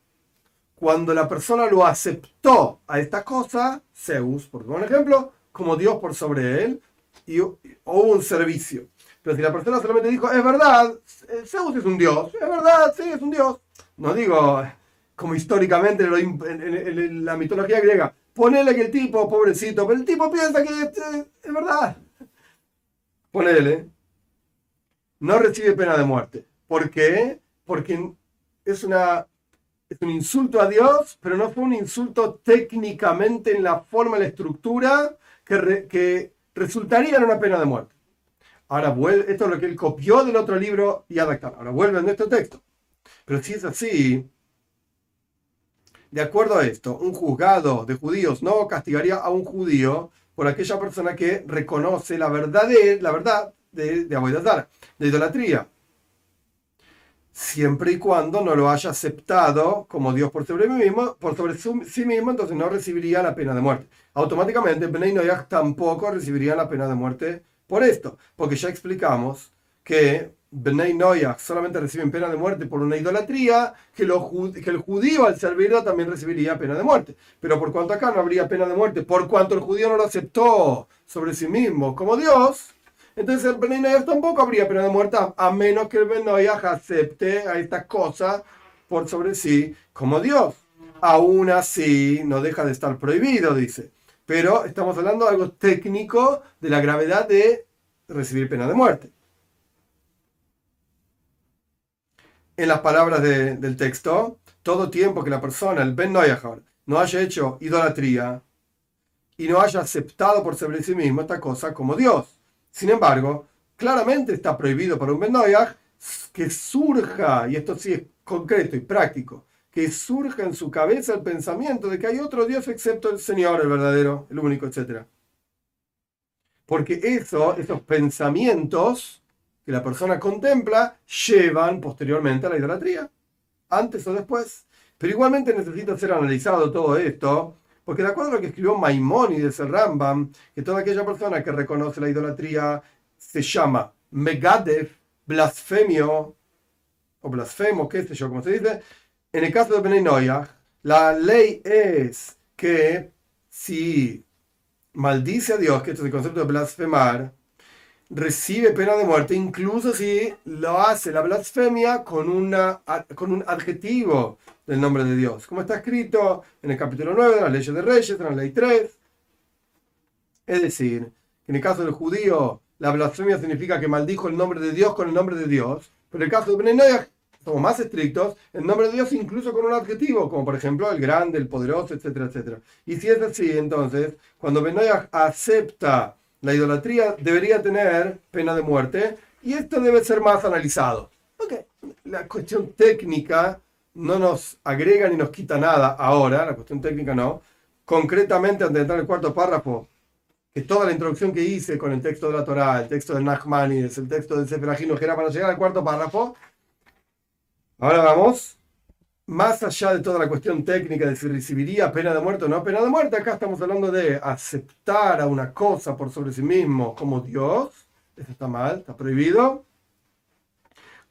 [SPEAKER 1] cuando la persona lo aceptó a esta cosa, Zeus, por ejemplo, como Dios por sobre él, y hubo un servicio. Pero si la persona solamente dijo, es verdad, Zeus es un dios, es verdad, sí, es un dios. No digo, como históricamente en, la mitología griega, ponele que el tipo, pobrecito, pero el tipo piensa que es, es verdad. Ponele no recibe pena de muerte. ¿Por qué? Porque es, una, es un insulto a Dios, pero no fue un insulto técnicamente en la forma, en la estructura que resultaría en una pena de muerte. Ahora vuelve, esto es lo que él copió del otro libro y adaptó. Ahora vuelve en este texto. Pero si es así, de acuerdo a esto, un juzgado de judíos no castigaría a un judío por aquella persona que reconoce la verdad, de, la verdad de, de de idolatría. Siempre y cuando no lo haya aceptado como Dios por sobre, mismo, por sobre sí mismo, entonces no recibiría la pena de muerte. Automáticamente, Benay Noyach tampoco recibiría la pena de muerte por esto, porque ya explicamos que Benay Noyach solamente reciben pena de muerte por una idolatría, que, el judío al servirlo también recibiría pena de muerte. Pero por cuanto acá no habría pena de muerte, por cuanto el judío no lo aceptó sobre sí mismo como Dios, entonces el Ben tampoco habría pena de muerte a menos que el Ben acepte a esta cosa por sobre sí como Dios. aún así no deja de estar prohibido, dice. Pero estamos hablando de algo técnico de la gravedad de recibir pena de muerte. En las palabras del texto, todo tiempo que la persona, el Ben Noyahar, no haya hecho idolatría y no haya aceptado por sobre sí mismo esta cosa como Dios. Sin embargo, claramente está prohibido para un Ben Noyah que surja, y esto sí es concreto y práctico, que surja en su cabeza el pensamiento de que hay otro Dios excepto el Señor, el verdadero, el único, etc. Porque eso, esos pensamientos que la persona contempla llevan posteriormente a la idolatría, antes o después. Pero igualmente necesita ser analizado todo esto, porque de acuerdo a lo que escribió Maimónides el Rambam, que toda aquella persona que reconoce la idolatría se llama Megadev, blasfemio, o blasfemo, qué sé yo, como se dice, en el caso de Benay la ley es que si maldice a Dios, que esto es el concepto de blasfemar, recibe pena de muerte, incluso si lo hace la blasfemia con, una, con un adjetivo del nombre de Dios, como está escrito en el capítulo 9 de la ley de Reyes, en la ley 3. Es decir, en el caso del judío, la blasfemia significa que maldijo el nombre de Dios con el nombre de Dios, pero en el caso de Benay somos más estrictos, el nombre de Dios incluso con un adjetivo, como por ejemplo el grande, el poderoso, etcétera, etcétera. Y si es así, entonces, cuando Benoyah acepta la idolatría, debería tener pena de muerte, y esto debe ser más analizado. Okay. La cuestión técnica no nos agrega ni nos quita nada ahora, la cuestión técnica no. Concretamente, antes de entrar en el cuarto párrafo, que toda la introducción que hice con el texto de la Torah, el texto de Nachmanides, el texto del Sefer que era para llegar al cuarto párrafo, Ahora vamos, más allá de toda la cuestión técnica de si recibiría pena de muerte o no pena de muerte, acá estamos hablando de aceptar a una cosa por sobre sí mismo como Dios, eso está mal, está prohibido.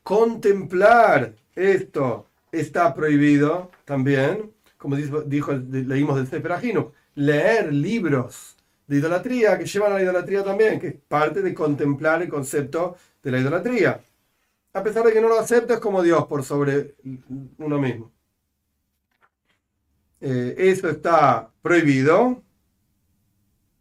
[SPEAKER 1] Contemplar esto está prohibido también, como dijo, leímos del Sefer leer libros de idolatría que llevan a la idolatría también, que es parte de contemplar el concepto de la idolatría a pesar de que no lo aceptes como Dios por sobre uno mismo. Eh, eso está prohibido.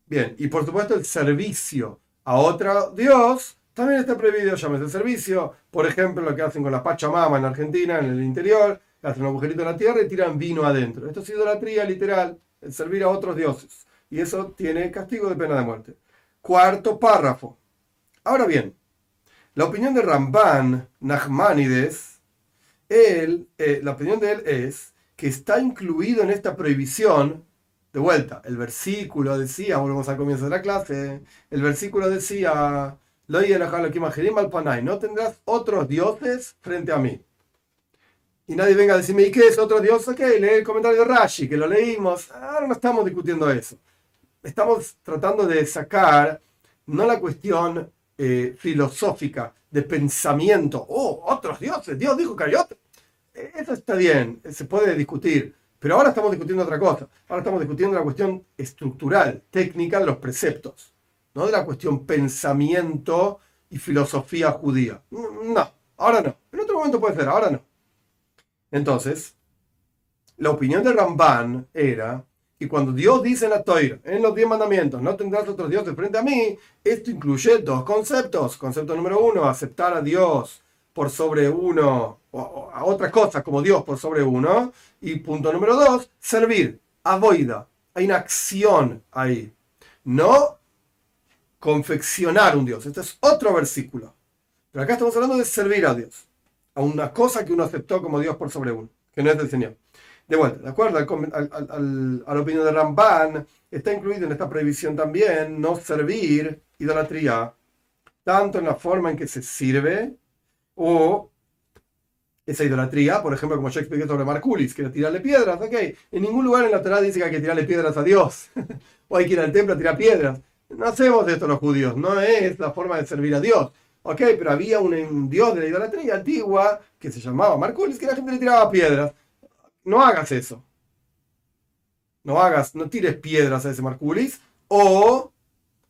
[SPEAKER 1] Bien, y por supuesto el servicio a otro Dios también está prohibido, llámese servicio. Por ejemplo, lo que hacen con la Pachamama en Argentina, en el interior, hacen un agujerito en la tierra y tiran vino adentro. Esto es idolatría literal, el servir a otros dioses. Y eso tiene castigo de pena de muerte. Cuarto párrafo. Ahora bien, la opinión de Ramban Nachmanides, él, eh, la opinión de él es que está incluido en esta prohibición, de vuelta, el versículo decía, volvemos al comienzo de la clase, el versículo decía, no tendrás otros dioses frente a mí. Y nadie venga a decirme, ¿y qué es otro dios? Ok, lee el comentario de Rashi, que lo leímos. Ahora no estamos discutiendo eso. Estamos tratando de sacar, no la cuestión eh, filosófica, de pensamiento. Oh, otros dioses, Dios dijo que hay otros. Eh, eso está bien, se puede discutir. Pero ahora estamos discutiendo otra cosa. Ahora estamos discutiendo la cuestión estructural, técnica de los preceptos, no de la cuestión pensamiento y filosofía judía. No, ahora no. En otro momento puede ser, ahora no. Entonces, la opinión de Ramban era y cuando Dios dice en la Torah, en los diez mandamientos, no tendrás otros dioses frente a mí, esto incluye dos conceptos. Concepto número uno, aceptar a Dios por sobre uno, o a otra cosa como Dios por sobre uno. Y punto número dos, servir, avoida. Hay una acción ahí. No confeccionar un Dios. Este es otro versículo. Pero acá estamos hablando de servir a Dios. A una cosa que uno aceptó como Dios por sobre uno, que no es del Señor. De vuelta, de acuerdo al, a la opinión de Ramban, está incluido en esta prohibición también no servir idolatría, tanto en la forma en que se sirve o esa idolatría, por ejemplo, como yo expliqué sobre Marculis, que era tirarle piedras, ok, en ningún lugar en la Torah dice que hay que tirarle piedras a Dios, o hay que ir al templo a tirar piedras. No hacemos esto los judíos, no es la forma de servir a Dios. Ok, pero había un, un dios de la idolatría antigua que se llamaba Marculis, que la gente le tiraba piedras no hagas eso. No hagas, no tires piedras a ese Marculis o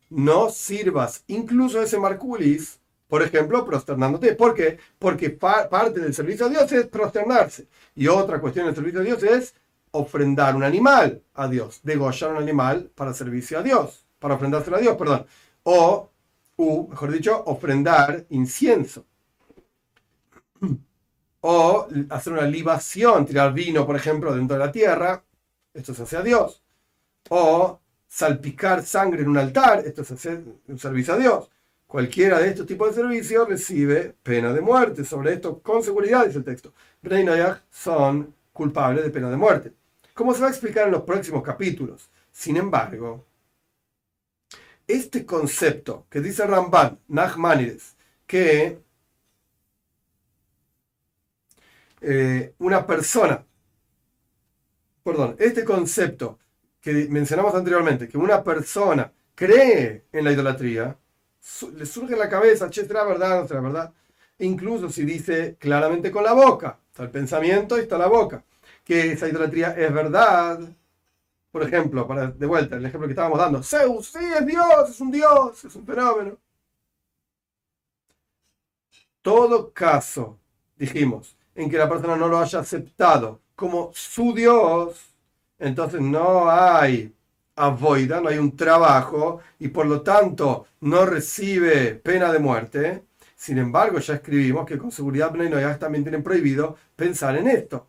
[SPEAKER 1] no sirvas incluso a ese Marculis, por ejemplo, prosternándote. ¿Por qué? Porque parte del servicio a Dios es prosternarse. Y otra cuestión del servicio a Dios es ofrendar un animal a Dios, degollar un animal para servicio a Dios, para ofrendárselo a Dios, perdón. O, mejor dicho, ofrendar incienso. O hacer una libación, tirar vino, por ejemplo, dentro de la tierra, esto se hace a Dios. O salpicar sangre en un altar, esto es hacer un servicio a Dios. Cualquiera de estos tipos de servicios recibe pena de muerte. Sobre esto, con seguridad, dice el texto. Bnei son culpables de pena de muerte. Como se va a explicar en los próximos capítulos. Sin embargo, este concepto que dice Ramban, Nachmanides, que eh, una persona, perdón, este concepto que mencionamos anteriormente, que una persona cree en la idolatría, le surge en la cabeza, che, ¿será verdad? ¿No será verdad? Incluso si dice claramente con la boca, está el pensamiento y está la boca, que esa idolatría es verdad. Por ejemplo, para, de vuelta, el ejemplo que estábamos dando, Zeus, sí, es Dios, es un Dios, es un fenómeno. Todo caso, dijimos, en que la persona no lo haya aceptado como su Dios, entonces no hay avoida, no hay un trabajo y por lo tanto no recibe pena de muerte. Sin embargo, ya escribimos que con seguridad Bnei también tienen prohibido pensar en esto.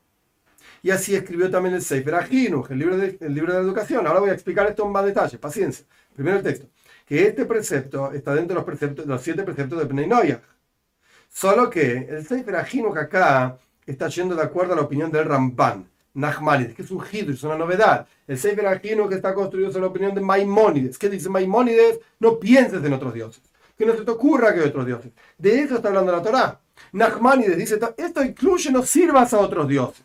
[SPEAKER 1] Y así escribió también el Sefer Ajinuj, el libro, de, el libro de la educación. Ahora voy a explicar esto en más detalle, paciencia. Primero el texto. Que este precepto está dentro de los, preceptos, de los siete preceptos de Bnei Solo que el Sefer Ajinuj acá está yendo de acuerdo a la opinión del Ramban. Nachmanides, que es un hidro, es una novedad. El Sefer que está construido sobre la opinión de Maimónides. ¿Qué dice Maimónides? No pienses en otros dioses. Que no se te ocurra que hay otros dioses. De eso está hablando la Torá. Nachmanides dice, esto incluye no sirvas a otros dioses.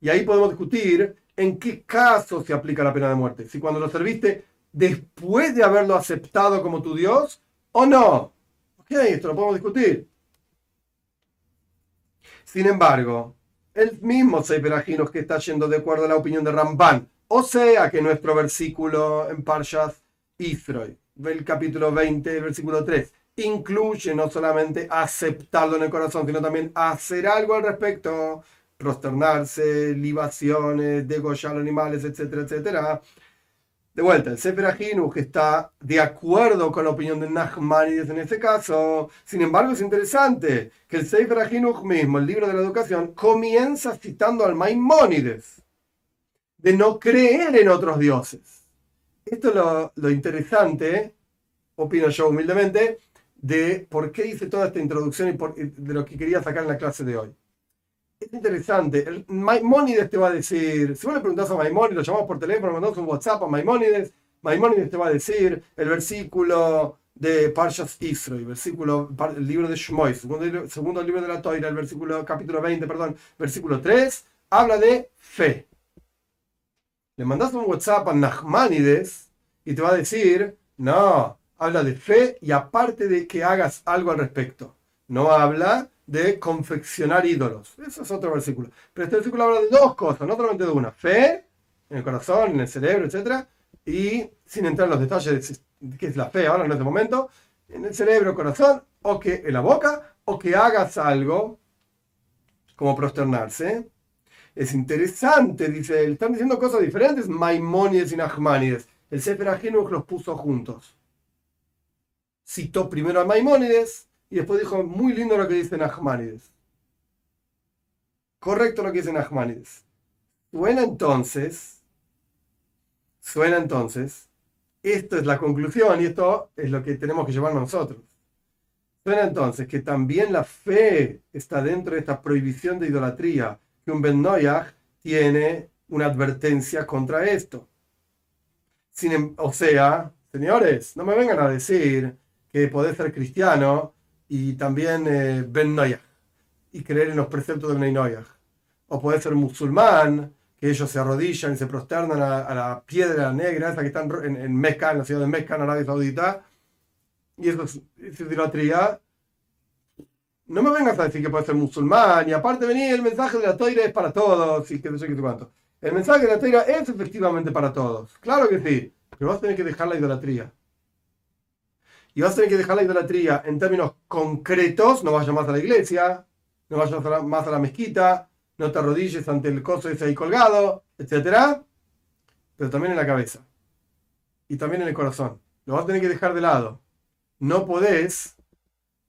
[SPEAKER 1] Y ahí podemos discutir en qué caso se aplica la pena de muerte. Si cuando lo serviste después de haberlo aceptado como tu Dios o no. Esto lo podemos discutir. Sin embargo, el mismo Sefer que está yendo de acuerdo a la opinión de Ramban. O sea que nuestro versículo en Parshas Isroy, el capítulo 20, versículo 3, incluye no solamente aceptarlo en el corazón, sino también hacer algo al respecto, prosternarse, libaciones, degollar animales, etcétera, etcétera. De vuelta, el Sefer que está de acuerdo con la opinión de Nachmanides en este caso. Sin embargo, es interesante que el Sefer mismo, el libro de la educación, comienza citando al Maimónides de no creer en otros dioses. Esto es lo, interesante, opino yo humildemente, de por qué hice toda esta introducción y de lo que quería sacar en la clase de hoy es interesante. Maimónides te va a decir, si vos le preguntas a Maimónides, lo llamamos por teléfono, mandamos un WhatsApp a Maimónides, Maimónides te va a decir el versículo de Parshas Israel, versículo, el libro de Shmoy, segundo, segundo libro de la Toira, el versículo, capítulo 20, perdón, versículo 3, habla de fe. Le mandas un WhatsApp a Nachmanides y te va a decir, no, habla de fe y aparte de que hagas algo al respecto. No habla de confeccionar ídolos. Eso es otro versículo. Pero este versículo habla de dos cosas, no solamente de una. Fe, en el corazón, en el cerebro, etc. Y sin entrar en los detalles de qué es la fe ahora en este momento, en el cerebro, corazón, o que en la boca, o que hagas algo como prosternarse. Es interesante, dice, están diciendo cosas diferentes, Maimónides y Nachmanides. El Sefer Ajinuch los puso juntos. Citó primero a Maimónides y después dijo, muy lindo lo que dice Nachmanides. Correcto lo que dice Nachmanides. Suena entonces, suena entonces, esto es la conclusión y esto es lo que tenemos que llevar nosotros. Suena entonces que también la fe está dentro de esta prohibición de idolatría, que un Ben tiene una advertencia contra esto. Em, o sea, señores, no me vengan a decir que podés ser cristiano y también eh, Ben Noyah, y creer en los preceptos de Ben Noyah. O puede ser musulmán, que ellos se arrodillan y se prosternan a, la piedra negra, esa que está en, en, Mecca, en la ciudad de Mecca, en Arabia Saudita, y eso es, idolatría. No me vengas a decir que puede ser musulmán, y aparte venir el mensaje de la toira es para todos, y no sé qué cuánto. El mensaje de la toira es efectivamente para todos, claro que sí, pero vas a tener que dejar la idolatría y vas a tener que dejar la idolatría en términos concretos, no vayas más a la iglesia, no vayas más a la mezquita, no te arrodilles ante el coso ese ahí colgado, etc. Pero también en la cabeza. Y también en el corazón. Lo vas a tener que dejar de lado. No podés,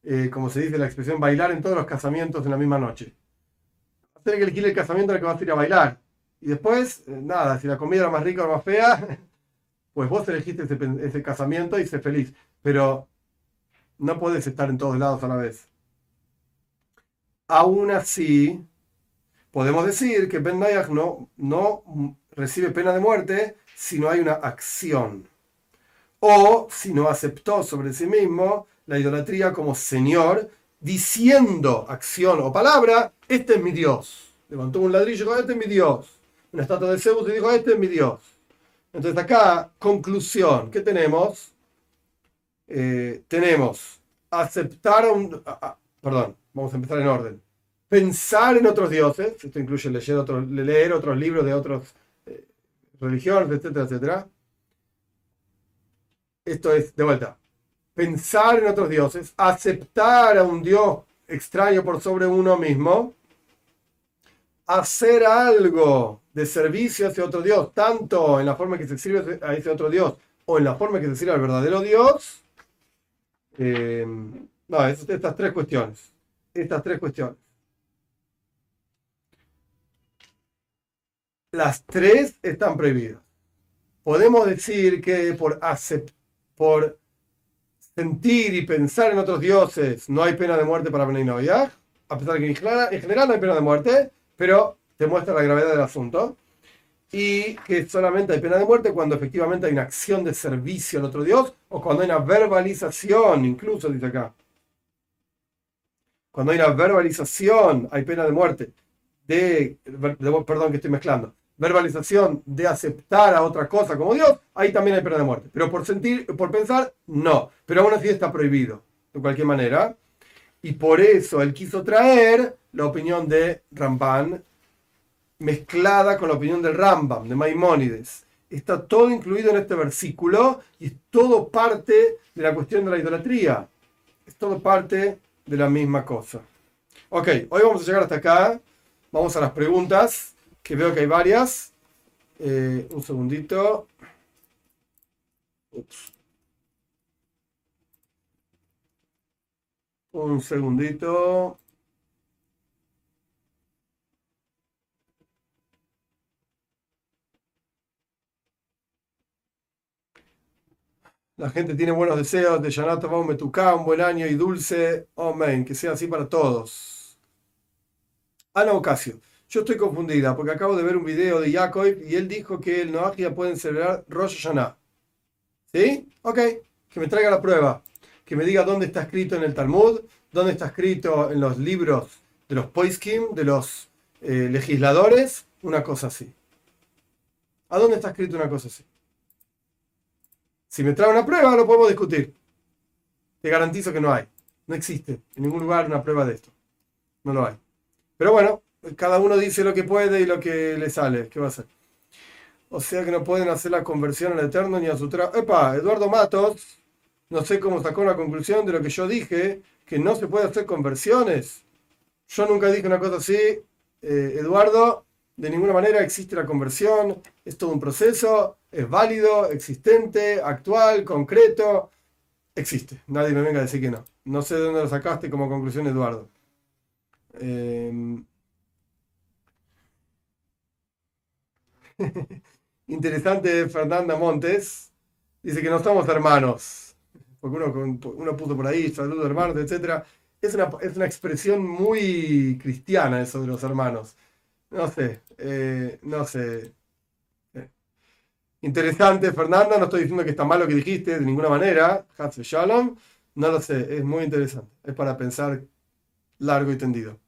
[SPEAKER 1] eh, como se dice la expresión, bailar en todos los casamientos en la misma noche. Vas a tener que elegir el casamiento en el que vas a ir a bailar. Y después, eh, nada, si la comida era más rica o más fea, pues vos elegiste ese, ese casamiento y sé feliz. Pero no podés estar en todos lados a la vez. Aún así, podemos decir que Ben Nayach no, no recibe pena de muerte si no hay una acción. O si no aceptó sobre sí mismo la idolatría como Señor, diciendo acción o palabra, este es mi Dios. Levantó un ladrillo y dijo, este es mi Dios. Una estatua de Zeus y dijo, este es mi Dios. Entonces acá, conclusión, ¿qué tenemos? Eh, tenemos aceptar un... perdón, vamos a empezar en orden. Pensar en otros dioses, esto incluye leer otros, leer otros libros de otras eh, religiones, etcétera, etcétera. Esto es, de vuelta, pensar en otros dioses, aceptar a un dios extraño por sobre uno mismo, hacer algo de servicio hacia otro dios, tanto en la forma que se sirve a ese otro dios o en la forma que se sirve al verdadero dios, eh, no, estas tres cuestiones. Estas tres cuestiones. Las tres están prohibidas. Podemos decir que por, por sentir y pensar en otros dioses no hay pena de muerte para Beninoya, a pesar de que en general no hay pena de muerte, pero te muestra la gravedad del asunto y que solamente hay pena de muerte cuando efectivamente hay una acción de servicio al otro Dios o cuando hay una verbalización, incluso dice acá. Cuando hay una verbalización, hay pena de muerte. De, perdón que estoy mezclando. Verbalización de aceptar a otra cosa como Dios, ahí también hay pena de muerte. Pero por sentir, por pensar, no. Pero aún así está prohibido, de cualquier manera. Y por eso él quiso traer la opinión de Ramban mezclada con la opinión del Rambam, de Maimónides. Está todo incluido en este versículo y es todo parte de la cuestión de la idolatría. Es todo parte de la misma cosa. Ok, hoy vamos a llegar hasta acá. Vamos a las preguntas, que veo que hay varias. Eh, un segundito. Un segundito. La gente tiene buenos deseos de Yanata Metuká, un buen año y dulce. Amén. Que sea así para todos. Ana Ocasio. Yo estoy confundida porque acabo de ver un video de Jacob y él dijo que el Noagia pueden celebrar Rosh Hashanah. ¿Sí? Ok. Que me traiga la prueba. Que me diga dónde está escrito en el Talmud, dónde está escrito en los libros de los Poiskim, de los eh, legisladores, una cosa así. ¿A dónde está escrito una cosa así? Si me trae una prueba, lo podemos discutir. Te garantizo que no hay. No existe en ningún lugar una prueba de esto. No lo hay. Pero bueno, cada uno dice lo que puede y lo que le sale. ¿Qué va a hacer? O sea que no pueden hacer la conversión al Eterno ni a su trabajo. Epa, Eduardo Matos, no sé cómo sacó la conclusión de lo que yo dije, que no se puede hacer conversiones. Yo nunca dije una cosa así. Eh, Eduardo, de ninguna manera existe la conversión, es todo un proceso, es válido, existente, actual, concreto, existe. Nadie me venga a decir que no. No sé de dónde lo sacaste como conclusión, Eduardo. Em, interesante, Fernanda Montes. Dice que no somos hermanos. Porque uno, uno puso por ahí, saludos hermanos, etc. Es una, es una expresión muy cristiana eso de los hermanos. No sé, eh, no sé. Interesante, Fernanda. No estoy diciendo que está mal lo que dijiste de ninguna manera. Hatze Shalom. No lo sé, es muy interesante. Es para pensar largo y tendido.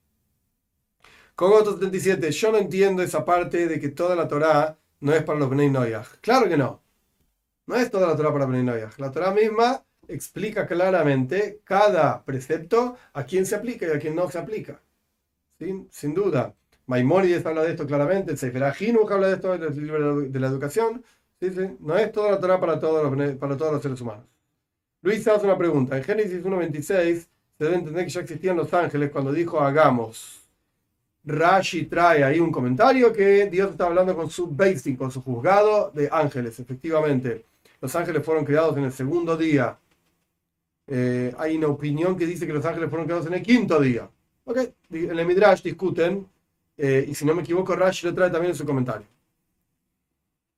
[SPEAKER 1] Con otro 77, yo no entiendo esa parte de que toda la Torah no es para los Bnei Noyaj. Claro que no. No es toda la Torah para Bnei Noyaj. La Torah misma explica claramente cada precepto a quién se aplica y a quién no se aplica. Sin duda. Maimónides habla de esto claramente, el Sefer habla de esto en el libro de la educación. No es toda la Torah para todos los, para todos los seres humanos. Luis hace una pregunta. En Génesis 1.26 se debe entender que ya existían los ángeles cuando dijo hagamos. Rashi trae ahí un comentario que Dios está hablando con su Beisting, con su juzgado de ángeles. Efectivamente, los ángeles fueron creados en el segundo día. Eh, hay una opinión que dice que los ángeles fueron creados en el quinto día. Okay. En el Midrash discuten, eh, y si no me equivoco, Rashi lo trae también en su comentario.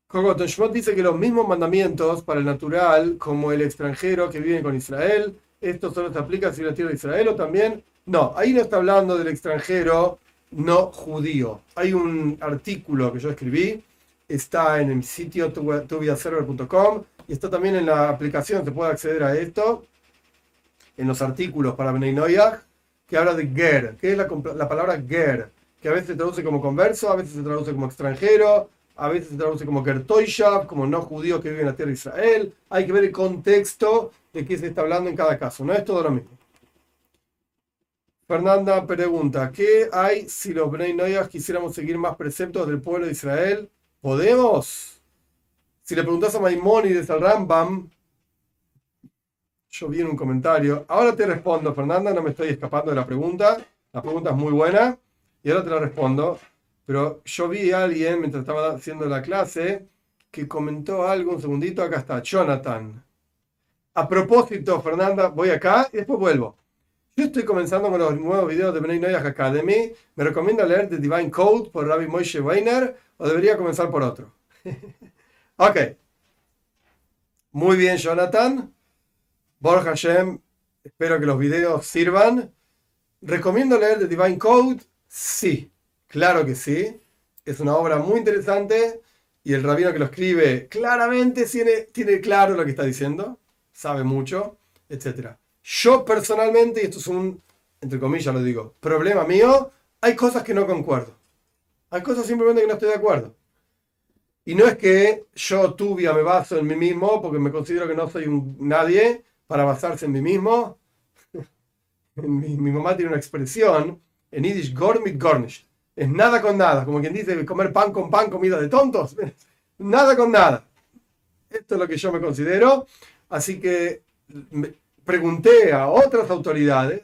[SPEAKER 1] Shmot dice que los mismos mandamientos para el natural, como el extranjero que vive con Israel, esto solo se aplica si la tierra de Israel o también. No, ahí no está hablando del extranjero no judío. Hay un artículo que yo escribí, está en el sitio tuviaserver.com y está también en la aplicación, se puede acceder a esto, en los artículos para Bnei Noyag, que habla de ger, que es la, la palabra ger, que a veces se traduce como converso, a veces se traduce como extranjero, a veces se traduce como Gertoishab, como no judío que vive en la tierra de Israel. Hay que ver el contexto de qué se está hablando en cada caso, no es todo lo mismo. Fernanda pregunta, ¿qué hay si los Bnei Noyas quisiéramos seguir más preceptos del pueblo de Israel? ¿Podemos? Si le preguntas a Maimónides al Rambam, yo vi en un comentario, ahora te respondo, Fernanda, no me estoy escapando de la pregunta, la pregunta es muy buena, y ahora te la respondo. Pero yo vi a alguien mientras estaba haciendo la clase que comentó algo, un segundito, acá está, Jonathan. A propósito, Fernanda, voy acá y después vuelvo. Yo estoy comenzando con los nuevos videos de Benay Noyaj Academy. ¿Me recomienda leer The Divine Code por Rabbi Moshe Weiner o debería comenzar por otro? ok. Muy bien, Jonathan. Borja Hashem, espero que los videos sirvan. ¿Recomiendo leer The Divine Code? Sí. Claro que sí. Es una obra muy interesante y el rabino que lo escribe claramente tiene, tiene claro lo que está diciendo, sabe mucho, etc. Yo personalmente, y esto es un, entre comillas lo digo, problema mío, hay cosas que no concuerdo. Hay cosas simplemente que no estoy de acuerdo. Y no es que yo tubia me baso en mí mismo porque me considero que no soy nadie para basarse en mí mismo. mi, mi, mamá tiene una expresión en Yiddish, gormit gornish es nada con nada, como quien dice, comer pan con pan, comida de tontos. Nada con nada. Esto es lo que yo me considero. Así que pregunté a otras autoridades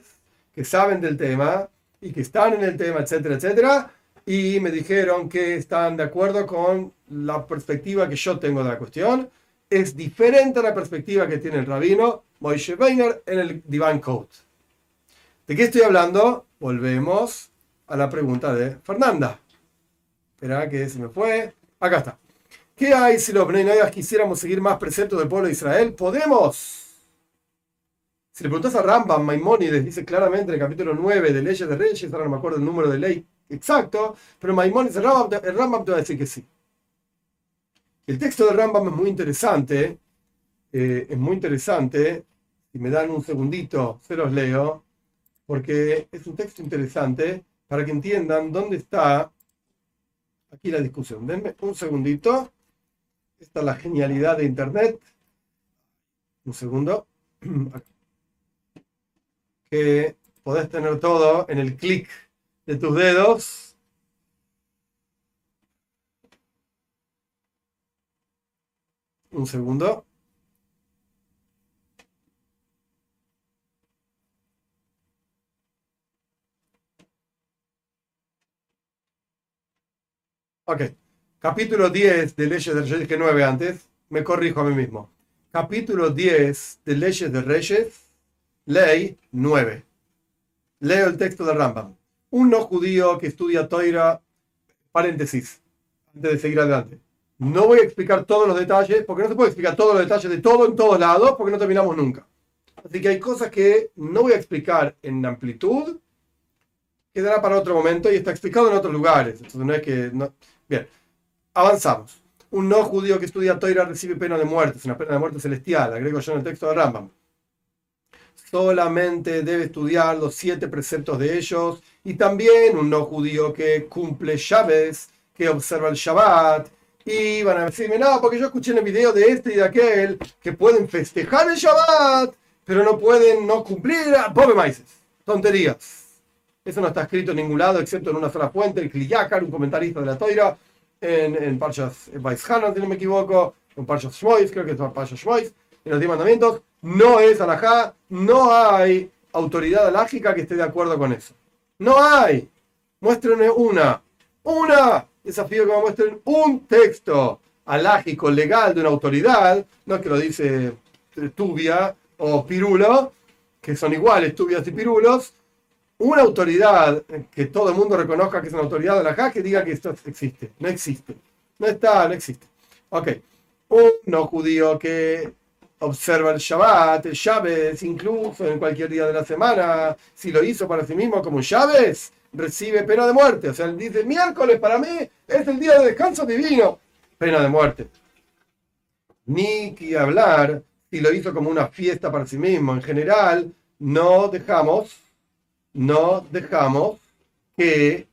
[SPEAKER 1] que saben del tema y que están en el tema, etcétera, etcétera, y me dijeron que están de acuerdo con la perspectiva que yo tengo de la cuestión. Es diferente a la perspectiva que tiene el rabino Moishe Weiner en el Divine Code. ¿De qué estoy hablando? Volvemos a la pregunta de Fernanda. Espera que se me fue. Acá está. ¿Qué hay si los Bnei quisiéramos seguir más preceptos del pueblo de Israel? ¿Podemos? Si le preguntas a Rambam, Maimónides dice claramente en el capítulo 9 de Leyes de Reyes, ahora no me acuerdo el número de ley exacto, pero Maimónides, el Rambam, el te va a decir que sí. El texto de Rambam es muy interesante, eh, es muy interesante, si me dan un segundito, se los leo, porque es un texto interesante para que entiendan dónde está aquí la discusión. Denme un segundito. Esta es la genialidad de Internet. Un segundo. Que podés tener todo en el clic de tus dedos. Un segundo. Ok. Capítulo 10 de Leyes de Reyes, que 9 antes. Me corrijo a mí mismo. Capítulo 10 de Leyes de Reyes, ley 9. Leo el texto de Rambam. Un no judío que estudia Toira, paréntesis, antes de seguir adelante. No voy a explicar todos los detalles, porque no se puede explicar todos los detalles de todo en todos lados, porque no terminamos nunca. Así que hay cosas que no voy a explicar en amplitud, quedará para otro momento y está explicado en otros lugares. Entonces no es que... No, Bien, avanzamos. Un no judío que estudia Toira recibe pena de muerte, es una pena de muerte celestial, agrego yo en el texto de Rambam. Solamente debe estudiar los siete preceptos de ellos y también un no judío que cumple llaves, que observa el Shabbat. Y van a decirme, no, porque yo escuché en el video de este y de aquel que pueden festejar el Shabbat, pero no pueden no cumplir. Pobre maíces, tonterías. Eso no está escrito en ningún lado, excepto en una sola fuente, el Kliyakar, un comentarista de la Toira, en, en Parshas Baishana, si no me equivoco, en Parshas Shmois, creo que es Parshas Shmois, en los 10 mandamientos, no es alajá, no hay autoridad alágica que esté de acuerdo con eso. No hay. Muéstrenme una, una, desafío que me muestren un texto alágico, legal de una autoridad, no es que lo dice Tubia o Pirulo, que son iguales, Tubias y Pirulos, una autoridad que todo el mundo reconozca que es una autoridad de la que diga que esto existe. No existe. No está, no existe. Ok. Un no judío que observa el Shabbat, el Shabbat, incluso en cualquier día de la semana, si lo hizo para sí mismo como Shabbat, recibe pena de muerte. O sea, él dice, miércoles para mí es el día de descanso divino. Pena de muerte. Ni que hablar si lo hizo como una fiesta para sí mismo. En general, no dejamos, no dejamos que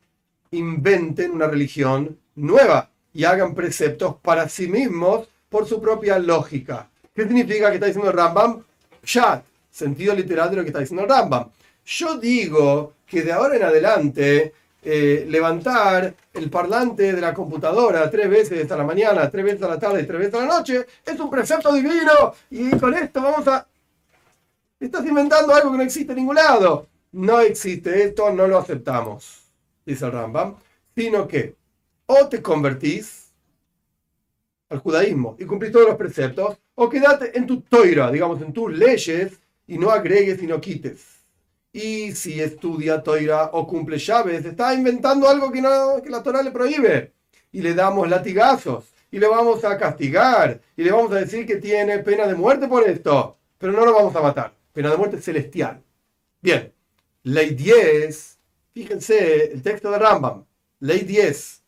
[SPEAKER 1] inventen una religión nueva y hagan preceptos para sí mismos por su propia lógica. ¿Qué significa que está diciendo el Rambam? Shat, sentido literal de lo que está diciendo el Rambam. Yo digo que de ahora en adelante eh, levantar el parlante de la computadora tres veces a la mañana, tres veces a la tarde tres veces a la noche es un precepto divino y con esto vamos a... Estás inventando algo que no existe en ningún lado. No existe esto, no lo aceptamos, dice el Rambam, sino que o te convertís al judaísmo y cumplís todos los preceptos, o quédate en tu toira, digamos, en tus leyes, y no agregues y no quites. Y si estudia toira o cumple llaves, está inventando algo que, que la Torah le prohíbe. Y le damos latigazos, y le vamos a castigar, y le vamos a decir que tiene pena de muerte por esto, pero no lo vamos a matar. Pena de muerte celestial. Bien, ley 10, fíjense el texto de Rambam, ley 10,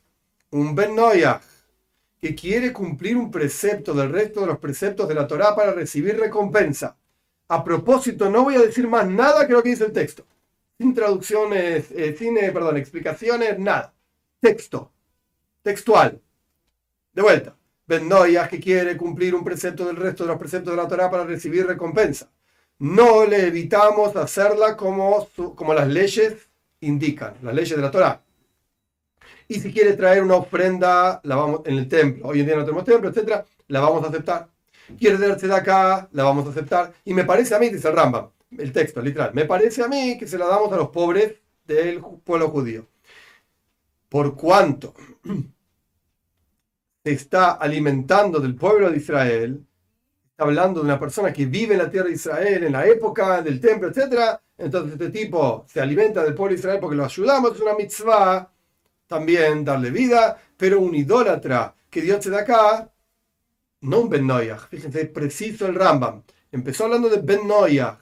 [SPEAKER 1] un Ben que quiere cumplir un precepto del resto de los preceptos de la Torá para recibir recompensa. A propósito, no voy a decir más nada que lo que dice el texto. Sin traducciones, eh, sin, eh, perdón, explicaciones, nada. Texto. Textual. De vuelta. Ben que quiere cumplir un precepto del resto de los preceptos de la Torá para recibir recompensa. No le evitamos hacerla como, como las leyes indican, las leyes de la Torá. Y si quiere traer una ofrenda la vamos, en el templo, hoy en día no tenemos templo, etc., la vamos a aceptar. Quiere darse de acá, la vamos a aceptar. Y me parece a mí, dice el el texto literal, me parece a mí que se la damos a los pobres del pueblo judío. Por cuanto se está alimentando del pueblo de Israel, hablando de una persona que vive en la tierra de Israel en la época del templo, etc. Entonces este tipo se alimenta del pueblo de Israel porque lo ayudamos, es una mitzvah también darle vida, pero un idólatra que Dios se da acá, no un Ben Noyach, fíjense, preciso el Rambam. Empezó hablando de Ben Noyach,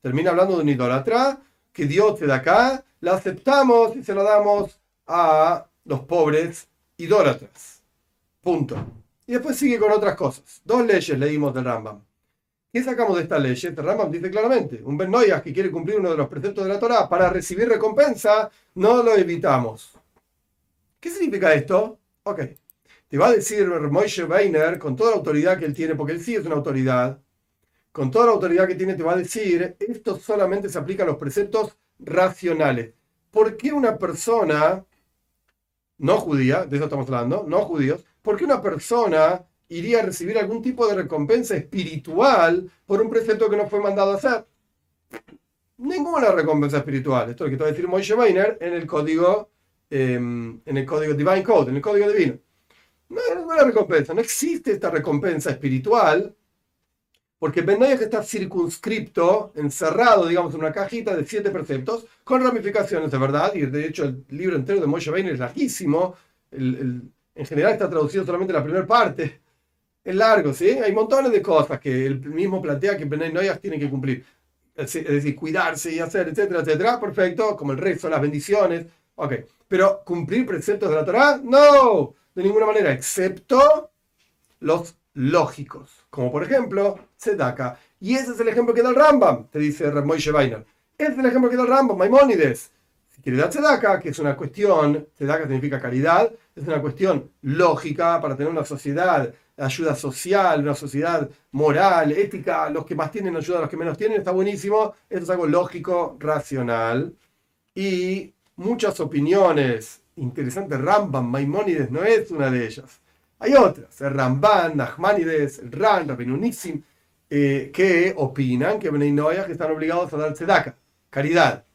[SPEAKER 1] termina hablando de un idólatra que Dios se da acá, la aceptamos y se la damos a los pobres idólatras. Punto. Y después sigue con otras cosas. Dos leyes leímos del Rambam. ¿Qué sacamos de esta ley? El Rambam dice claramente, un Ben Noyach que quiere cumplir uno de los preceptos de la Torah para recibir recompensa, no lo evitamos. ¿Qué significa esto? Ok. Te va a decir Moshe Weiner, con toda la autoridad que él tiene, porque él sí es una autoridad, con toda la autoridad que tiene, te va a decir, esto solamente se aplica a los preceptos racionales. ¿Por qué una persona, no judía, de eso estamos hablando, no judíos, por qué una persona iría a recibir algún tipo de recompensa espiritual por un precepto que no fue mandado a hacer? Ninguna recompensa espiritual. Esto es lo que a decir Moshe Weiner en el código Em, en el código Divine Code, en el código divino. No, no es recompensa, no existe esta recompensa espiritual, porque Ben está circunscripto, encerrado, digamos, en una cajita de siete preceptos, con ramificaciones de verdad, y de hecho el libro entero de Moshe Weiner es larguísimo, en general está traducido solamente la primera parte, es largo, ¿sí? Hay montones de cosas que él mismo plantea que Ben tiene que cumplir, es decir, cuidarse y hacer, etcétera, etcétera, perfecto, como el resto, las bendiciones, ok. Pero cumplir preceptos de la Torah, no, de ninguna manera, excepto los lógicos, como por ejemplo Tzedaka. Y ese es el ejemplo que da el Rambam, te dice Moishe Weiner. Ese es el ejemplo que da el Rambam, Maimónides. Quiere dar Tzedaka, que es una cuestión, Tzedaka significa caridad, es una cuestión lógica para tener una sociedad, ayuda social, una sociedad moral, ética, los que más tienen ayuda a los que menos tienen, está buenísimo. Esto es algo lógico, racional. Y muchas opiniones interesantes. Rambam, Maimónides no es una de ellas. Hay otras, Ramban, Nachmanides, el Ran, Rabinunissim, eh, que opinan que Bnei que están obligados a dar tzedaka, caridad,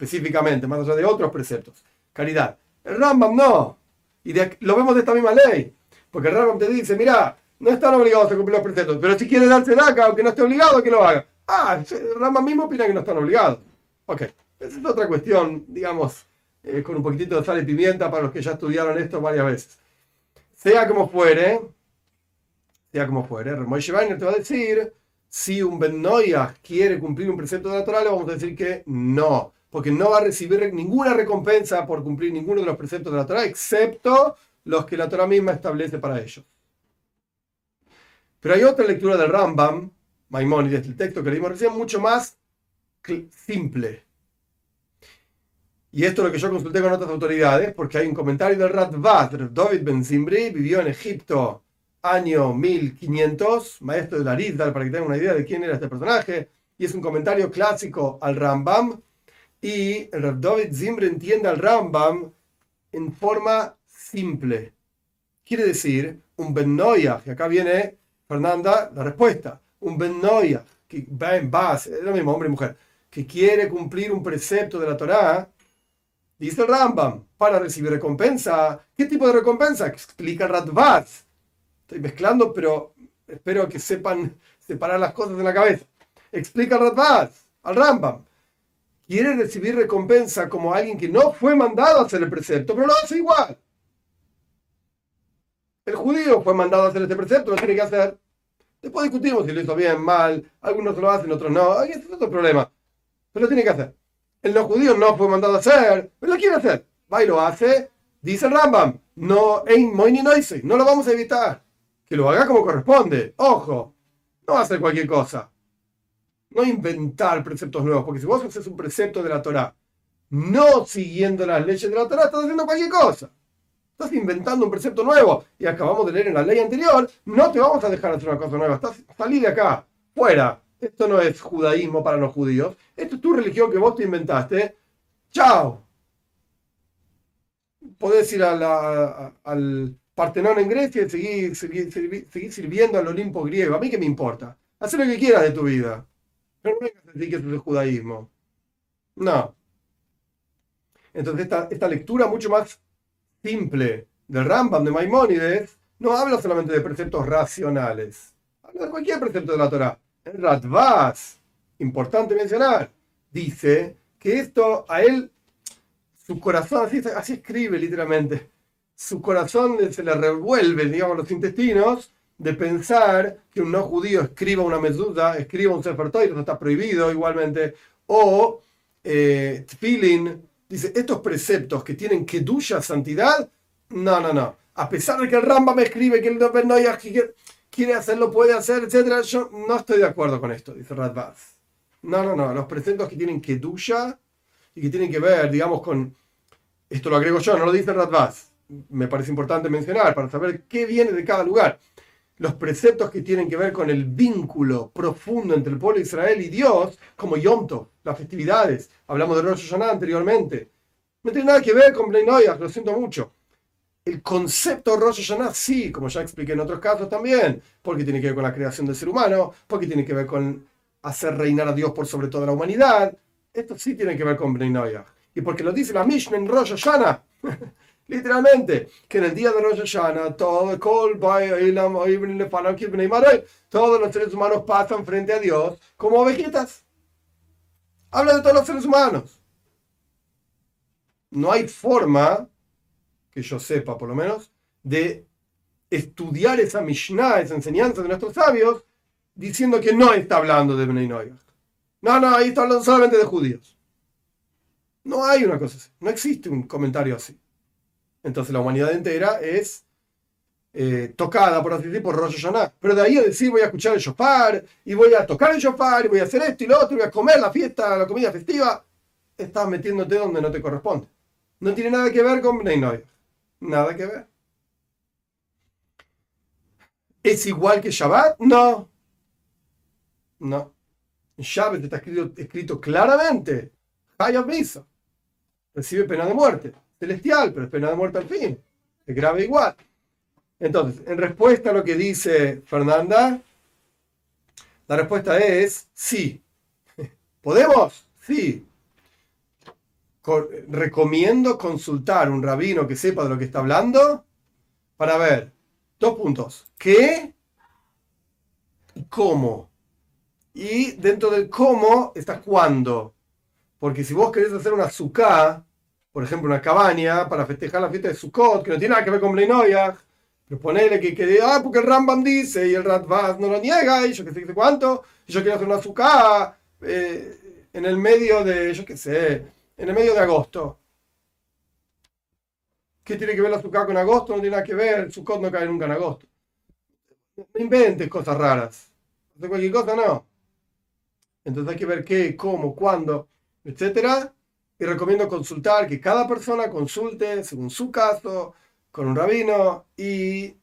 [SPEAKER 1] específicamente, más allá de otros preceptos. caridad. El Rambam no. Y lo vemos de esta misma ley. Porque el Rambam te dice, mira, no están obligados a cumplir los preceptos, pero si quiere darse acá, aunque no esté obligado, que lo haga. Ah, el Rambam mismo opina que no están obligados. Ok, esa es otra cuestión, digamos, eh, con un poquitito de sal y pimienta para los que ya estudiaron esto varias veces. Sea como fuere, sea como fuere, Moshe Weiner te va a decir, si un Ben quiere cumplir un precepto de la Torah, le vamos a decir que no, porque no va a recibir ninguna recompensa por cumplir ninguno de los preceptos de la Torah, excepto los que la Torah misma establece para ellos. Pero hay otra lectura del Rambam, Maimónides, el texto que leímos recién, mucho más simple. Y esto es lo que yo consulté con otras autoridades, porque hay un comentario del Radvat, David Ben Zimbri, vivió en Egipto año 1500, maestro de Arizal, para que tengan una idea de quién era este personaje, y es un comentario clásico al Rambam, y el David Zimbri entiende al Rambam en forma simple. Quiere decir, un Ben que acá viene Fernanda, la respuesta, un Ben que va en base, es lo mismo, hombre y mujer, que quiere cumplir un precepto de la Torá, dice el Rambam, para recibir recompensa. ¿Qué tipo de recompensa? Explica Radvaz. Estoy mezclando, pero espero que sepan separar las cosas en la cabeza. Explica Radvaz al Rambam. Quiere recibir recompensa como alguien que no fue mandado a hacer el precepto, pero lo hace igual. El judío fue mandado a hacer este precepto, lo tiene que hacer. Después discutimos si lo hizo bien, mal, algunos lo hacen, otros no. Ese es otro problema. Pero lo tiene que hacer. El no judío no fue mandado a hacer, pero lo quiere hacer. Va y lo hace. Dice el Rambam, no, no lo vamos a evitar. Que lo haga como corresponde. Ojo, no va a hacer cualquier cosa. No inventar preceptos nuevos, porque si vos haces un precepto de la Torah, no siguiendo las leyes de la Torah, estás haciendo cualquier cosa. Estás inventando un precepto nuevo y acabamos de leer en la ley anterior, no te vamos a dejar hacer una cosa nueva. Estás, salí de acá, fuera. Esto no es judaísmo para los judíos. Esto es tu religión que vos te inventaste. Chao. Podés ir al Partenón en Grecia y seguir, sirviendo al Olimpo griego. A mí qué me importa. Haz lo que quieras de tu vida. Pero no vengas a decir que es judaísmo. No. Entonces esta, esta lectura mucho más simple del Rambam de Maimónides no habla solamente de preceptos racionales, habla de cualquier precepto de la Torah. El Radvaz, importante mencionar, dice que esto a él, su corazón, así, así escribe literalmente, su corazón se le revuelve, digamos, los intestinos de pensar que un no judío escriba una meduda, escriba un Sefer eso está prohibido igualmente, o eh, dice, estos preceptos que tienen duya santidad, no, no, no. A pesar de que el Ramba me escribe que el Noya quiere hacerlo, puede hacer, etc., yo no estoy de acuerdo con esto, dice Radbaz. No, no, no. Los preceptos que tienen duya y que tienen que ver, digamos, con. Esto lo agrego yo, no lo dice Radbaz. Me parece importante mencionar para saber qué viene de cada lugar los preceptos que tienen que ver con el vínculo profundo entre el pueblo de Israel y Dios, como Yom las festividades. Hablamos de Rosh Hashanah anteriormente. No tiene nada que ver con Bnei lo siento mucho. El concepto Rosh Hashanah sí, como ya expliqué en otros casos también, porque tiene que ver con la creación del ser humano, porque tiene que ver con hacer reinar a Dios por sobre toda la humanidad. Esto sí tiene que ver con Bnei Y porque lo dice la Mishnah en Rosh Hashanah. Literalmente, que en el día de Rosh Hashanah, todo, todos los seres humanos pasan frente a Dios como ovejitas. Habla de todos los seres humanos. No hay forma, que yo sepa por lo menos, de estudiar esa Mishnah, esa enseñanza de nuestros sabios, diciendo que no está hablando de Bnei No, no, ahí está hablando solamente de judíos. No hay una cosa así. No existe un comentario así. Entonces la humanidad entera es eh, tocada, por así decir, por Rosh Hashanah. Pero de ahí a decir voy a escuchar el shofar, y voy a tocar el shofar, y voy a hacer esto y lo otro, y voy a comer la fiesta, la comida festiva, estás metiéndote donde no te corresponde. No tiene nada que ver con Bnei Nada que ver. ¿Es igual que Shabbat? No. No. Shabbat está escrito, escrito claramente. Hayab. Recibe pena de muerte celestial, pero es pena de muerte al fin. Es grave igual. Entonces, en respuesta a lo que dice Fernanda, la respuesta es sí. ¿Podemos? Sí. recomiendo consultar un rabino que sepa de lo que está hablando para ver dos puntos. ¿Qué? ¿Y cómo? Y dentro del cómo está cuándo. Porque si vos querés hacer una suká, por ejemplo, una cabaña para festejar la fiesta de Sukkot, que no tiene nada que ver con Bleinoyah, pero ponele que, que ah, porque el Rambam dice y el Ratvaz no lo niega, y yo que sé cuánto, y yo quiero hacer una suká eh, en el medio de, yo qué sé, en el medio de agosto. ¿Qué tiene que ver la suká con agosto? No tiene nada que ver, Sukkot no cae nunca en agosto. No inventes cosas raras. De cualquier cosa no. Entonces hay que ver qué, cómo, cuándo, etcétera. Y recomiendo consultar, que cada persona consulte según su caso, con un rabino, y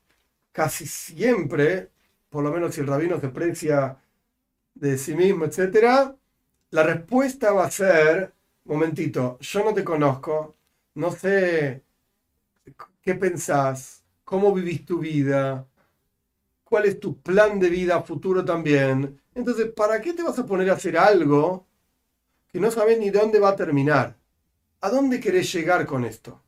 [SPEAKER 1] casi siempre, por lo menos si el rabino se precia de sí mismo, etcétera, la respuesta va a ser, momentito, yo no te conozco, no sé qué pensás, cómo vivís tu vida, cuál es tu plan de vida futuro también. Entonces, ¿para qué te vas a poner a hacer algo que no sabes ni dónde va a terminar? ¿A dónde querés llegar con esto?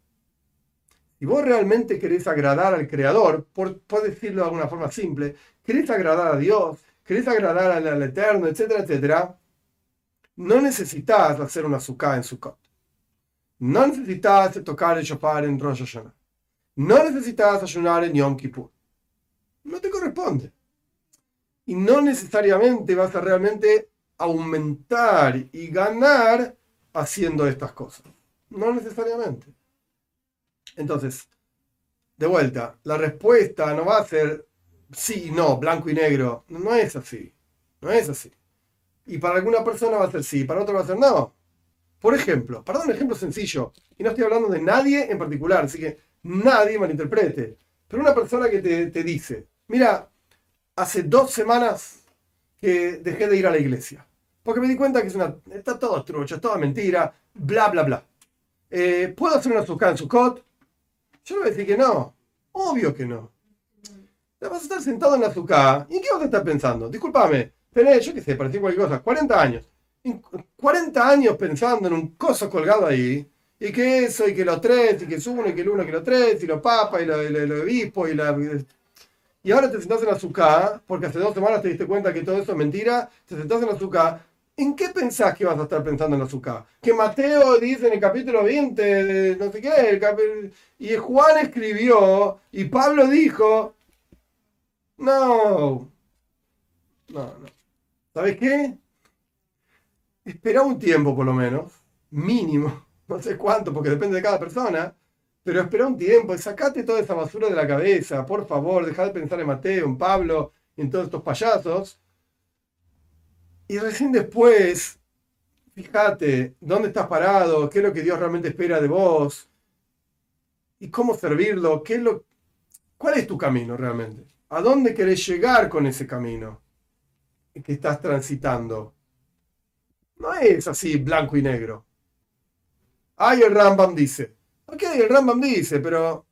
[SPEAKER 1] Si vos realmente querés agradar al Creador, por, decirlo de alguna forma simple, querés agradar a Dios, querés agradar al, Eterno, etcétera, etcétera, no necesitas hacer una suká en Sukkot. No necesitas tocar el shofar en Rosh Hashanah. No necesitas ayunar en Yom Kippur. No te corresponde. Y no necesariamente vas a realmente aumentar y ganar haciendo estas cosas. No necesariamente. Entonces, de vuelta, la respuesta no va a ser sí y no, blanco y negro. No es así. No es así. Y para alguna persona va a ser sí, para otra va a ser no. Por ejemplo, para dar un ejemplo sencillo, y no estoy hablando de nadie en particular, así que nadie malinterprete, pero una persona que te, te dice, mira, hace dos semanas que dejé de ir a la iglesia, porque me di cuenta que es una, está todo trucho, es toda mentira, bla, bla, bla. Eh, ¿Puedo hacer una suká en Sukkot? Yo le voy a decir que no. Obvio que no. Vas a estar sentado en la suká. ¿Y en qué vas a estar pensando? Discúlpame. Tenés, yo qué sé, para decir cualquier cosa, 40 años. 40 años pensando en un coso colgado ahí. Y que eso, y que los tres, y que es uno, y que el uno, y que los tres, y los papas, y los obispos, y la. Y ahora te sentás en la suká, porque hace dos semanas te diste cuenta que todo eso es mentira. Te sentás en la suká ¿En qué pensás que vas a estar pensando en la azúcar? Que Mateo dice en el capítulo 20, no sé qué, y Juan escribió, y Pablo dijo, no, no, no. ¿Sabes qué? Espera un tiempo por lo menos, mínimo, no sé cuánto, porque depende de cada persona, pero espera un tiempo y sacate toda esa basura de la cabeza, por favor, deja de pensar en Mateo, en Pablo, en todos estos payasos y recién después, fíjate dónde estás parado, qué es lo que Dios realmente espera de vos y cómo servirlo, qué es lo, cuál es tu camino realmente. ¿A dónde querés llegar con ese camino que estás transitando? No es así blanco y negro. Ay, el Rambam dice. Ok, el Rambam dice, pero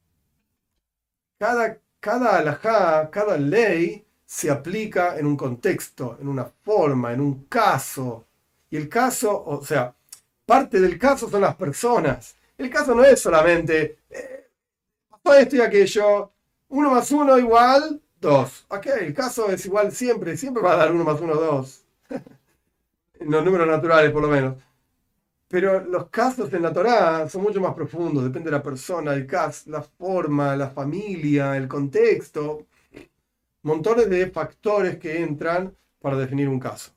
[SPEAKER 1] cada, cada alajá, cada ley se aplica en un contexto, en una forma, en un caso. Y el caso, o sea, parte del caso son las personas. El caso no es solamente eh, esto y aquello, uno más uno igual dos. Ok, el caso es igual siempre, siempre va a dar uno más uno dos. en los números naturales, por lo menos. Pero los casos en la Torá son mucho más profundos, depende de la persona, el caso, la forma, la familia, el contexto montones de factores que entran para definir un caso.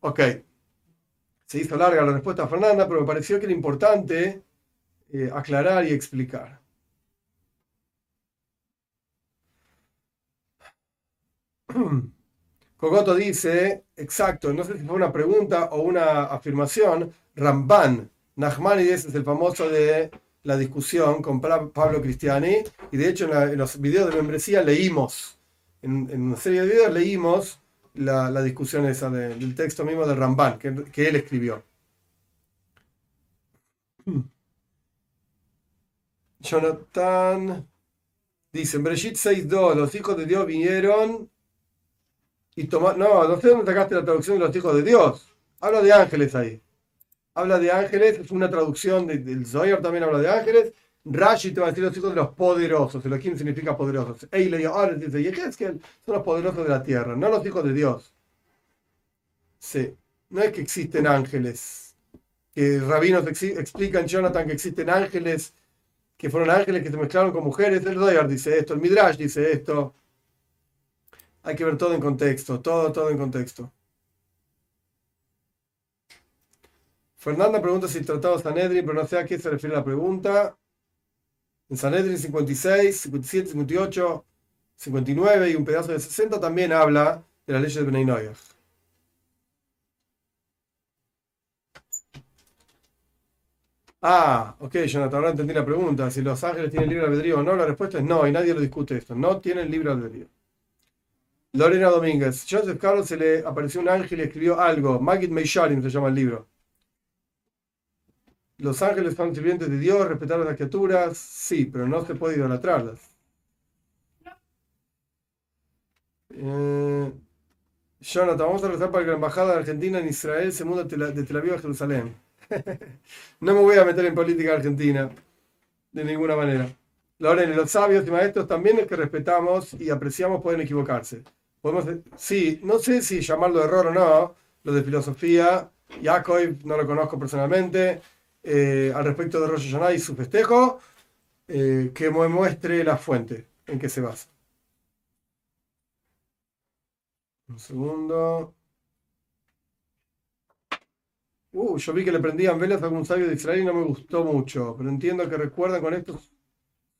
[SPEAKER 1] Ok, se hizo larga la respuesta a Fernanda, pero me pareció que era importante eh, aclarar y explicar. Cogoto dice, exacto, no sé si fue una pregunta o una afirmación, Ramban, Nachmanides es el famoso de la discusión con Pablo Cristiani, y de hecho en, en los videos de membresía leímos en, una serie de videos leímos la, discusión esa del texto mismo de Ramban, que, él escribió. Jonathan dice, en Breshit 6.2, los hijos de Dios vinieron y tomaron... No, no sé dónde sacaste la traducción de los hijos de Dios. Habla de ángeles ahí. habla de ángeles, es una traducción del Zohar también habla de ángeles. Rashi te va a decir los hijos de los poderosos. Elohim significa poderosos. Eile y dice Yehezkel son los poderosos de la tierra, no los hijos de Dios. Sí, no es que existen ángeles. Que rabinos explican, Jonathan, que existen ángeles, que fueron ángeles que se mezclaron con mujeres. El Zohar dice esto, el Midrash dice esto. Hay que ver todo en contexto, todo, todo en contexto. Fernanda pregunta si tratado Sanedrin, pero no sé a qué se refiere la pregunta. En Sanedrin 56, 57, 58, 59 y un pedazo de 60 también habla de las leyes de Benay Ah, ok, Jonathan, ahora entendí la pregunta. Si los ángeles tienen libre albedrío o no, la respuesta es no, y nadie lo discute esto. No tienen libre albedrío. Lorena Domínguez. Joseph Carlos se le apareció un ángel y escribió algo. Magid Meisharim se llama el libro. Los ángeles son sirvientes de Dios, respetar a las criaturas, sí, pero no se puede idolatrarlas. Eh, Jonathan, vamos a rezar para que la embajada de Argentina en Israel se mude de Tel Aviv a Jerusalén. no me voy a meter en política argentina, de ninguna manera. Lorena, los sabios y maestros también los que respetamos y apreciamos pueden equivocarse. Podemos, sí, no sé si llamarlo error o no, lo de filosofía, Yaakov no lo conozco personalmente, eh, al respecto de Rosh Hashanah y su festejo, eh, que me muestre la fuente en que se basa. Un segundo. Uh, yo vi que le prendían velas a algún sabio de Israel y no me gustó mucho, pero entiendo que recuerdan con esto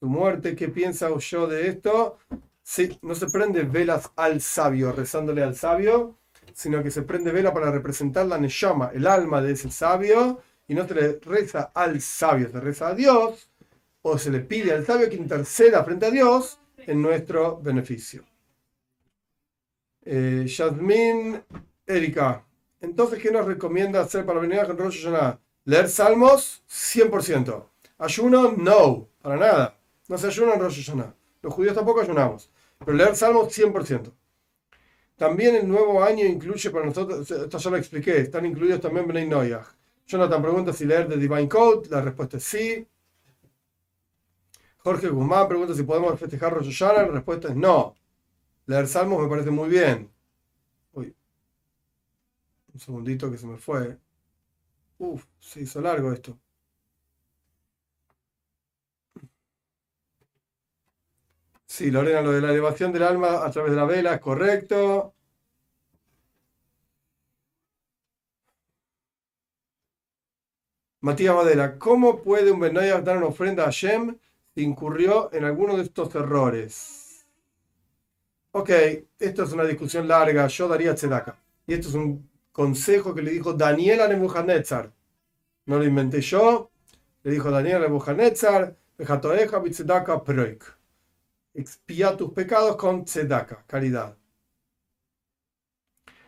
[SPEAKER 1] su muerte. ¿Qué piensa yo de esto? Sí, no se prende velas al sabio, rezándole al sabio, sino que se prende vela para representar la Neshama, el alma de ese sabio, y no se le reza al sabio, se reza a Dios, o se le pide al sabio que interceda frente a Dios en nuestro beneficio. Eh, Yasmin Erika, entonces, ¿qué nos recomienda hacer para venir a Rosh Hashanah? ¿Leer salmos? 100%. ¿Ayuno? No, para nada. No se ayuna en Rosh Hashanah. Los judíos tampoco ayunamos. Pero leer salmos, 100%. También el nuevo año incluye para nosotros, esto ya lo expliqué, están incluidos también Bnei Noyach. Jonathan pregunta si leer The Divine Code. La respuesta es sí. Jorge Guzmán pregunta si podemos festejar Rosh Hashanah. La respuesta es no. Leer Salmos me parece muy bien. Uy. Un segundito que se me fue. Uf, se hizo largo esto. Sí, Lorena, lo de la elevación del alma a través de la vela es correcto. Matías Madera, ¿cómo puede un Benoyah dar una ofrenda a Shem si incurrió en alguno de estos errores? Ok, esto es una discusión larga, yo daría tzedaka. Y esto es un consejo que le dijo Daniel a Nebuchadnezzar. No lo inventé yo, le dijo Daniel a Nebuchadnezzar, proik. Expía tus pecados con tzedaka, caridad.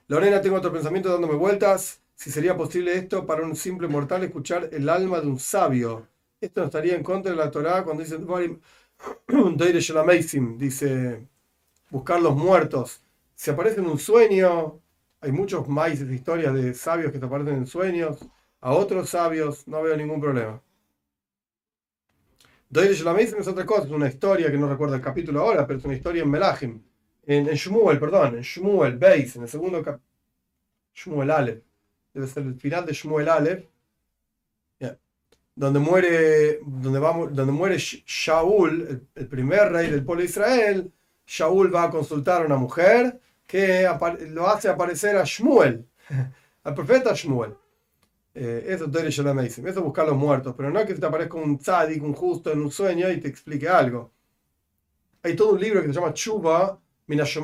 [SPEAKER 1] Lorena, tengo otro pensamiento dándome vueltas si sería posible esto para un simple mortal escuchar el alma de un sabio. Esto no estaría en contra de la Torá cuando dice dice buscar los muertos. Si aparece en un sueño, hay muchos maíces de historias de sabios que aparecen en sueños, a otros sabios, no veo ningún problema. Doire Shalamasim es otra cosa, es una historia que no recuerdo el capítulo ahora, pero es una historia en Melachim, en, en Shmuel, perdón, en Shmuel Beis, en el segundo capítulo, Shmuel Aleph debe ser el final de Shmuel Aleph, donde muere, donde, donde muere Shaul, el, primer rey del pueblo de Israel, Shaul va a consultar a una mujer que lo hace aparecer a Shmuel, al profeta Shmuel. Eh, eso es Eso es buscar los muertos, pero no que te aparezca un tzadik, un justo en un sueño y te explique algo. Hay todo un libro que se llama Chuba,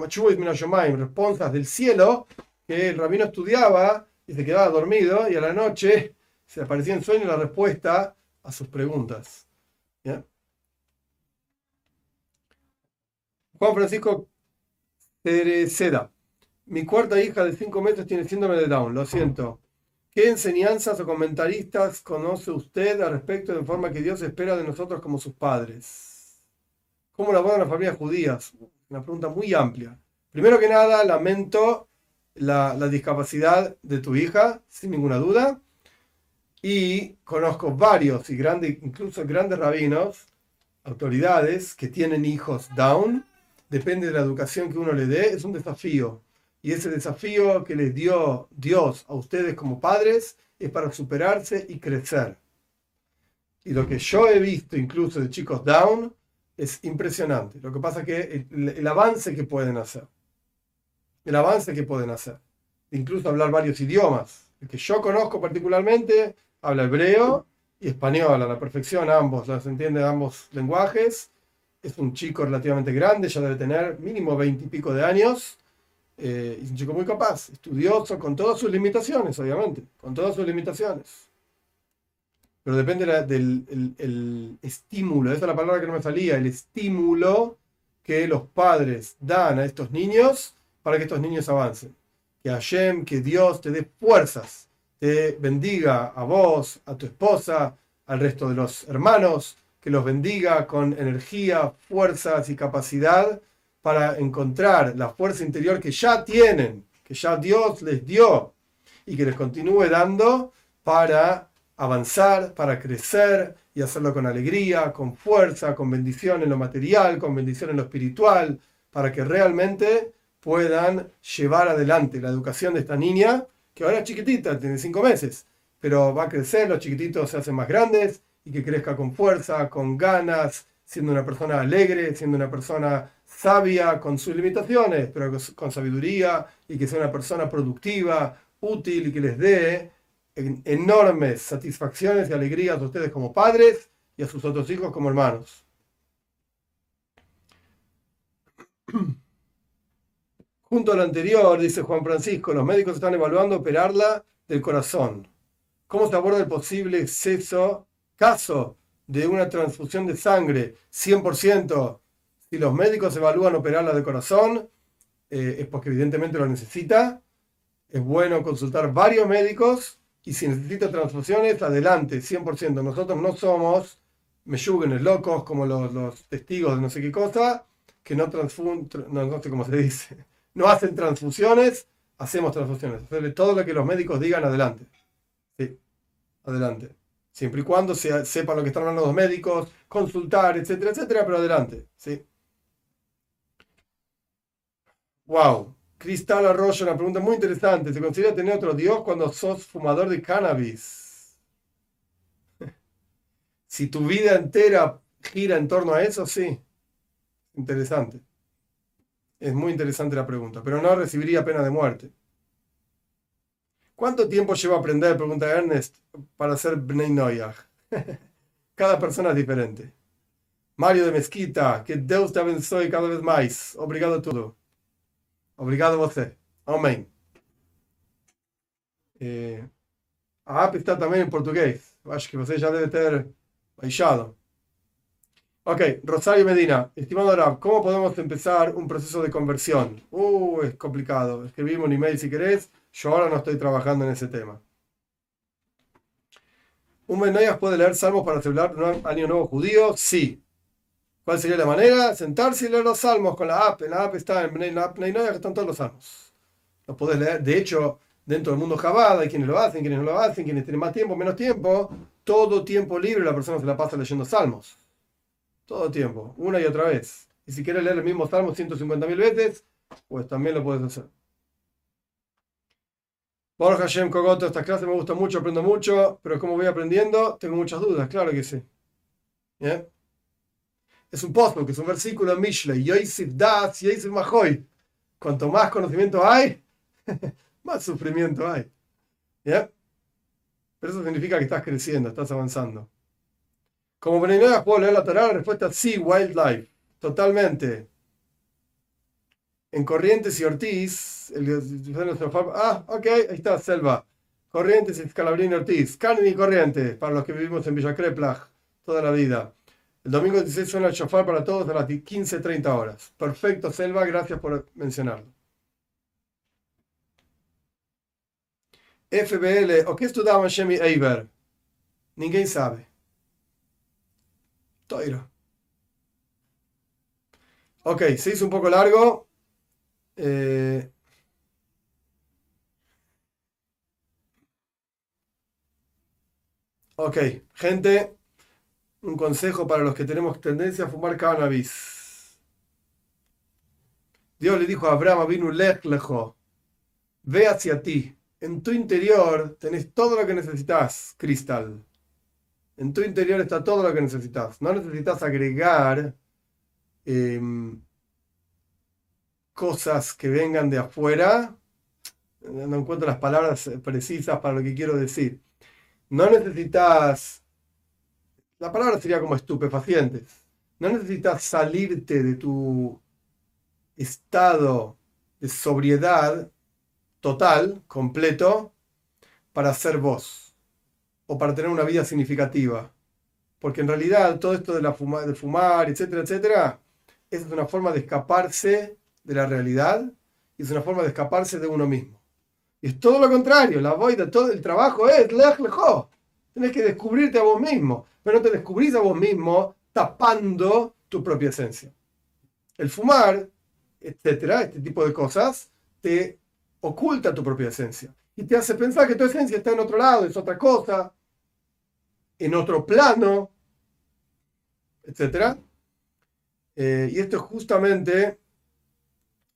[SPEAKER 1] Chuba y Minashomayim, responsas del cielo, que el rabino estudiaba y se quedaba dormido y a la noche se aparecía en sueño la respuesta a sus preguntas. Juan Francisco Cereceda. Mi cuarta hija de cinco meses tiene síndrome de Down, lo siento. ¿Qué enseñanzas o comentaristas conoce usted al respecto de forma que Dios espera de nosotros como sus padres? ¿Cómo la las familias judías? Una pregunta muy amplia. Primero que nada, lamento la, discapacidad de tu hija, sin ninguna duda. Y conozco varios y grandes, incluso grandes rabinos, autoridades que tienen hijos down. Depende de la educación que uno le dé, es un desafío. Y ese desafío que les dio Dios a ustedes como padres es para superarse y crecer. Y lo que yo he visto incluso de chicos down es impresionante. Lo que pasa es que el, avance que pueden hacer, el avance que pueden hacer, incluso hablar varios idiomas. El que yo conozco particularmente habla hebreo y español a la perfección, ambos, los entiende ambos lenguajes. Es un chico relativamente grande, ya debe tener mínimo veinte y pico de años. Eh, es un chico muy capaz, estudioso, con todas sus limitaciones, obviamente, con todas sus limitaciones. Pero depende del el, estímulo, esa es la palabra que no me salía, el estímulo que los padres dan a estos niños para que estos niños avancen. Que Hashem, que Dios te dé fuerzas, te bendiga a vos, a tu esposa, al resto de los hermanos, que los bendiga con energía, fuerzas y capacidad para encontrar la fuerza interior que ya tienen, que ya Dios les dio y que les continúe dando para avanzar, para crecer y hacerlo con alegría, con fuerza, con bendición en lo material, con bendición en lo espiritual, para que realmente puedan llevar adelante la educación de esta niña, que ahora es chiquitita, tiene cinco meses, pero va a crecer, los chiquititos se hacen más grandes y que crezca con fuerza, con ganas, siendo una persona alegre, siendo una persona sabia, con sus limitaciones, pero con sabiduría y que sea una persona productiva, útil y que les dé enormes satisfacciones y alegrías a ustedes como padres y a sus otros hijos como hermanos. Junto a lo anterior, dice Juan Francisco, los médicos están evaluando operarla del corazón. ¿Cómo se aborda el posible exceso, caso de una transfusión de sangre 100%? Si los médicos evalúan operarla del corazón, eh, es porque evidentemente lo necesita. Es bueno consultar varios médicos y si necesita transfusiones, adelante, 100%. Nosotros no somos meyúgenes locos como los, testigos de no sé qué cosa, que no transfunden, no, sé cómo se dice, no hacen transfusiones, hacemos transfusiones. todo lo que los médicos digan, adelante. Sí, adelante. Siempre y cuando se, sepan lo que están hablando los médicos, consultar, etcétera, etcétera, pero adelante. ¿sí? Wow. Cristal Arroyo, una pregunta muy interesante. ¿Se considera tener otro Dios cuando sos fumador de cannabis? si tu vida entera gira en torno a eso, sí. Interesante. Es muy interesante la pregunta, pero no recibiría pena de muerte. ¿Cuánto tiempo lleva aprender, pregunta Ernest, para ser Bnei Noyah? cada persona es diferente. Mario de Mezquita, que Dios te abençoe cada vez más. Obrigado a todo. Obrigado a você. Amém. Eh, a app está também em português. Acho que você já deve ter baixado. Ok, Rosario Medina. Estimado Arab, ¿cómo podemos empezar un proceso de conversión? Uh, es complicado. Escribimos un email si querés. Yo ahora no estoy trabajando en ese tema. ¿Un Menoyas puede leer salmos para celebrar un año nuevo judío? Sí. ¿Cuál sería la manera? Sentarse y leer los salmos con la app. En la app está en la que están todos los salmos. Los podés leer. De hecho, dentro del mundo Jabal hay quienes lo hacen, quienes no lo hacen, quienes tienen más tiempo, menos tiempo. Todo tiempo libre la persona se la pasa leyendo salmos. Todo tiempo, una y otra vez. Y si quieres leer el mismo salmo 150.000 veces, pues también lo puedes hacer. Borja Hashem Kogoto, esta clase me gusta mucho, aprendo mucho, pero como voy aprendiendo, tengo muchas dudas, claro que sí. ¿Bien? es un post, que es un versículo en Mishlei, Yosif Das, Yosif Mahoy. Cuanto más conocimiento hay, más sufrimiento hay. ¿Ya? Pero eso significa que estás creciendo, estás avanzando. Como Benenuevas puedo leer la Torah, la respuesta es sí, wildlife. Totalmente. En Corrientes y Ortiz, ah, ok, ahí está, Selva. Corrientes y Scalabrini Ortiz. Canin y Corrientes, para los que vivimos en Villa Creplach toda la vida. El domingo 16 suena el shofar para todos a las 15.30 horas. Perfecto, Selva, gracias por mencionarlo. FBL, ¿o qué estudiaba Shemi Eiber? Ninguém sabe. Toiro. Ok, se hizo un poco largo. Eh, Ok, gente, un consejo para los que tenemos tendencia a fumar cannabis. Dios le dijo a Abraham, vino lej lejo, ve hacia ti. En tu interior tenés todo lo que necesitas, cristal. En tu interior está todo lo que necesitas. No necesitas agregar em, cosas que vengan de afuera. No encuentro las palabras precisas para lo que quiero decir. No necesitas, la palabra sería como estupefacientes. No necesitas salirte de tu estado de sobriedad total, completo, para ser vos o para tener una vida significativa. Porque en realidad todo esto de, la fuma, de fumar, etcétera, etcétera, es una forma de escaparse de la realidad y es una forma de escaparse de uno mismo. Y es todo lo contrario, la de todo el trabajo es lej lejo. Tienes que descubrirte a vos mismo, pero no te descubrís a vos mismo tapando tu propia esencia. El fumar, etcétera, este tipo de cosas, te oculta tu propia esencia y te hace pensar que tu esencia está en otro lado, es otra cosa, en otro plano, etcétera. Eh, y esto es justamente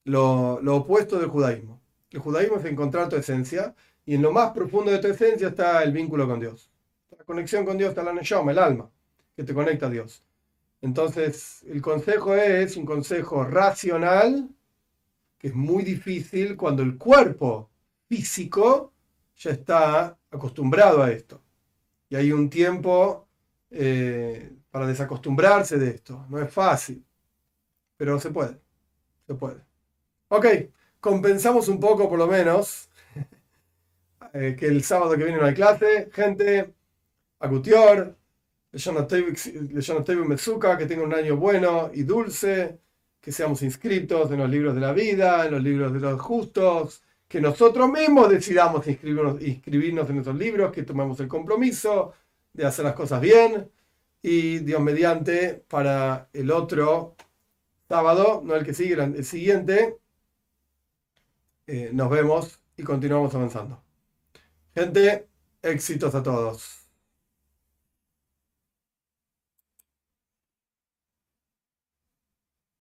[SPEAKER 1] lo, lo, opuesto del judaísmo. El judaísmo es encontrar tu esencia y en lo más profundo de tu esencia está el vínculo con Dios. La conexión con Dios está la neshama, el alma, que te conecta a Dios. Entonces, el consejo es un consejo racional, que es muy difícil cuando el cuerpo físico ya está acostumbrado a esto. Y hay un tiempo eh, para desacostumbrarse de esto. No es fácil, pero se puede. Se puede. Ok, compensamos un poco por lo menos eh, que el sábado que viene no hay clase. Gente, Agutior, Leyonatevi Mezuka, que tenga un año bueno y dulce, que seamos inscritos en los libros de la vida, en los libros de los justos, que nosotros mismos decidamos inscribirnos, inscribirnos en esos libros, que tomemos el compromiso de hacer las cosas bien y Dios mediante para el otro sábado, no el que sigue, el siguiente, eh, nos vemos y continuamos avanzando. Gente, éxitos a todos.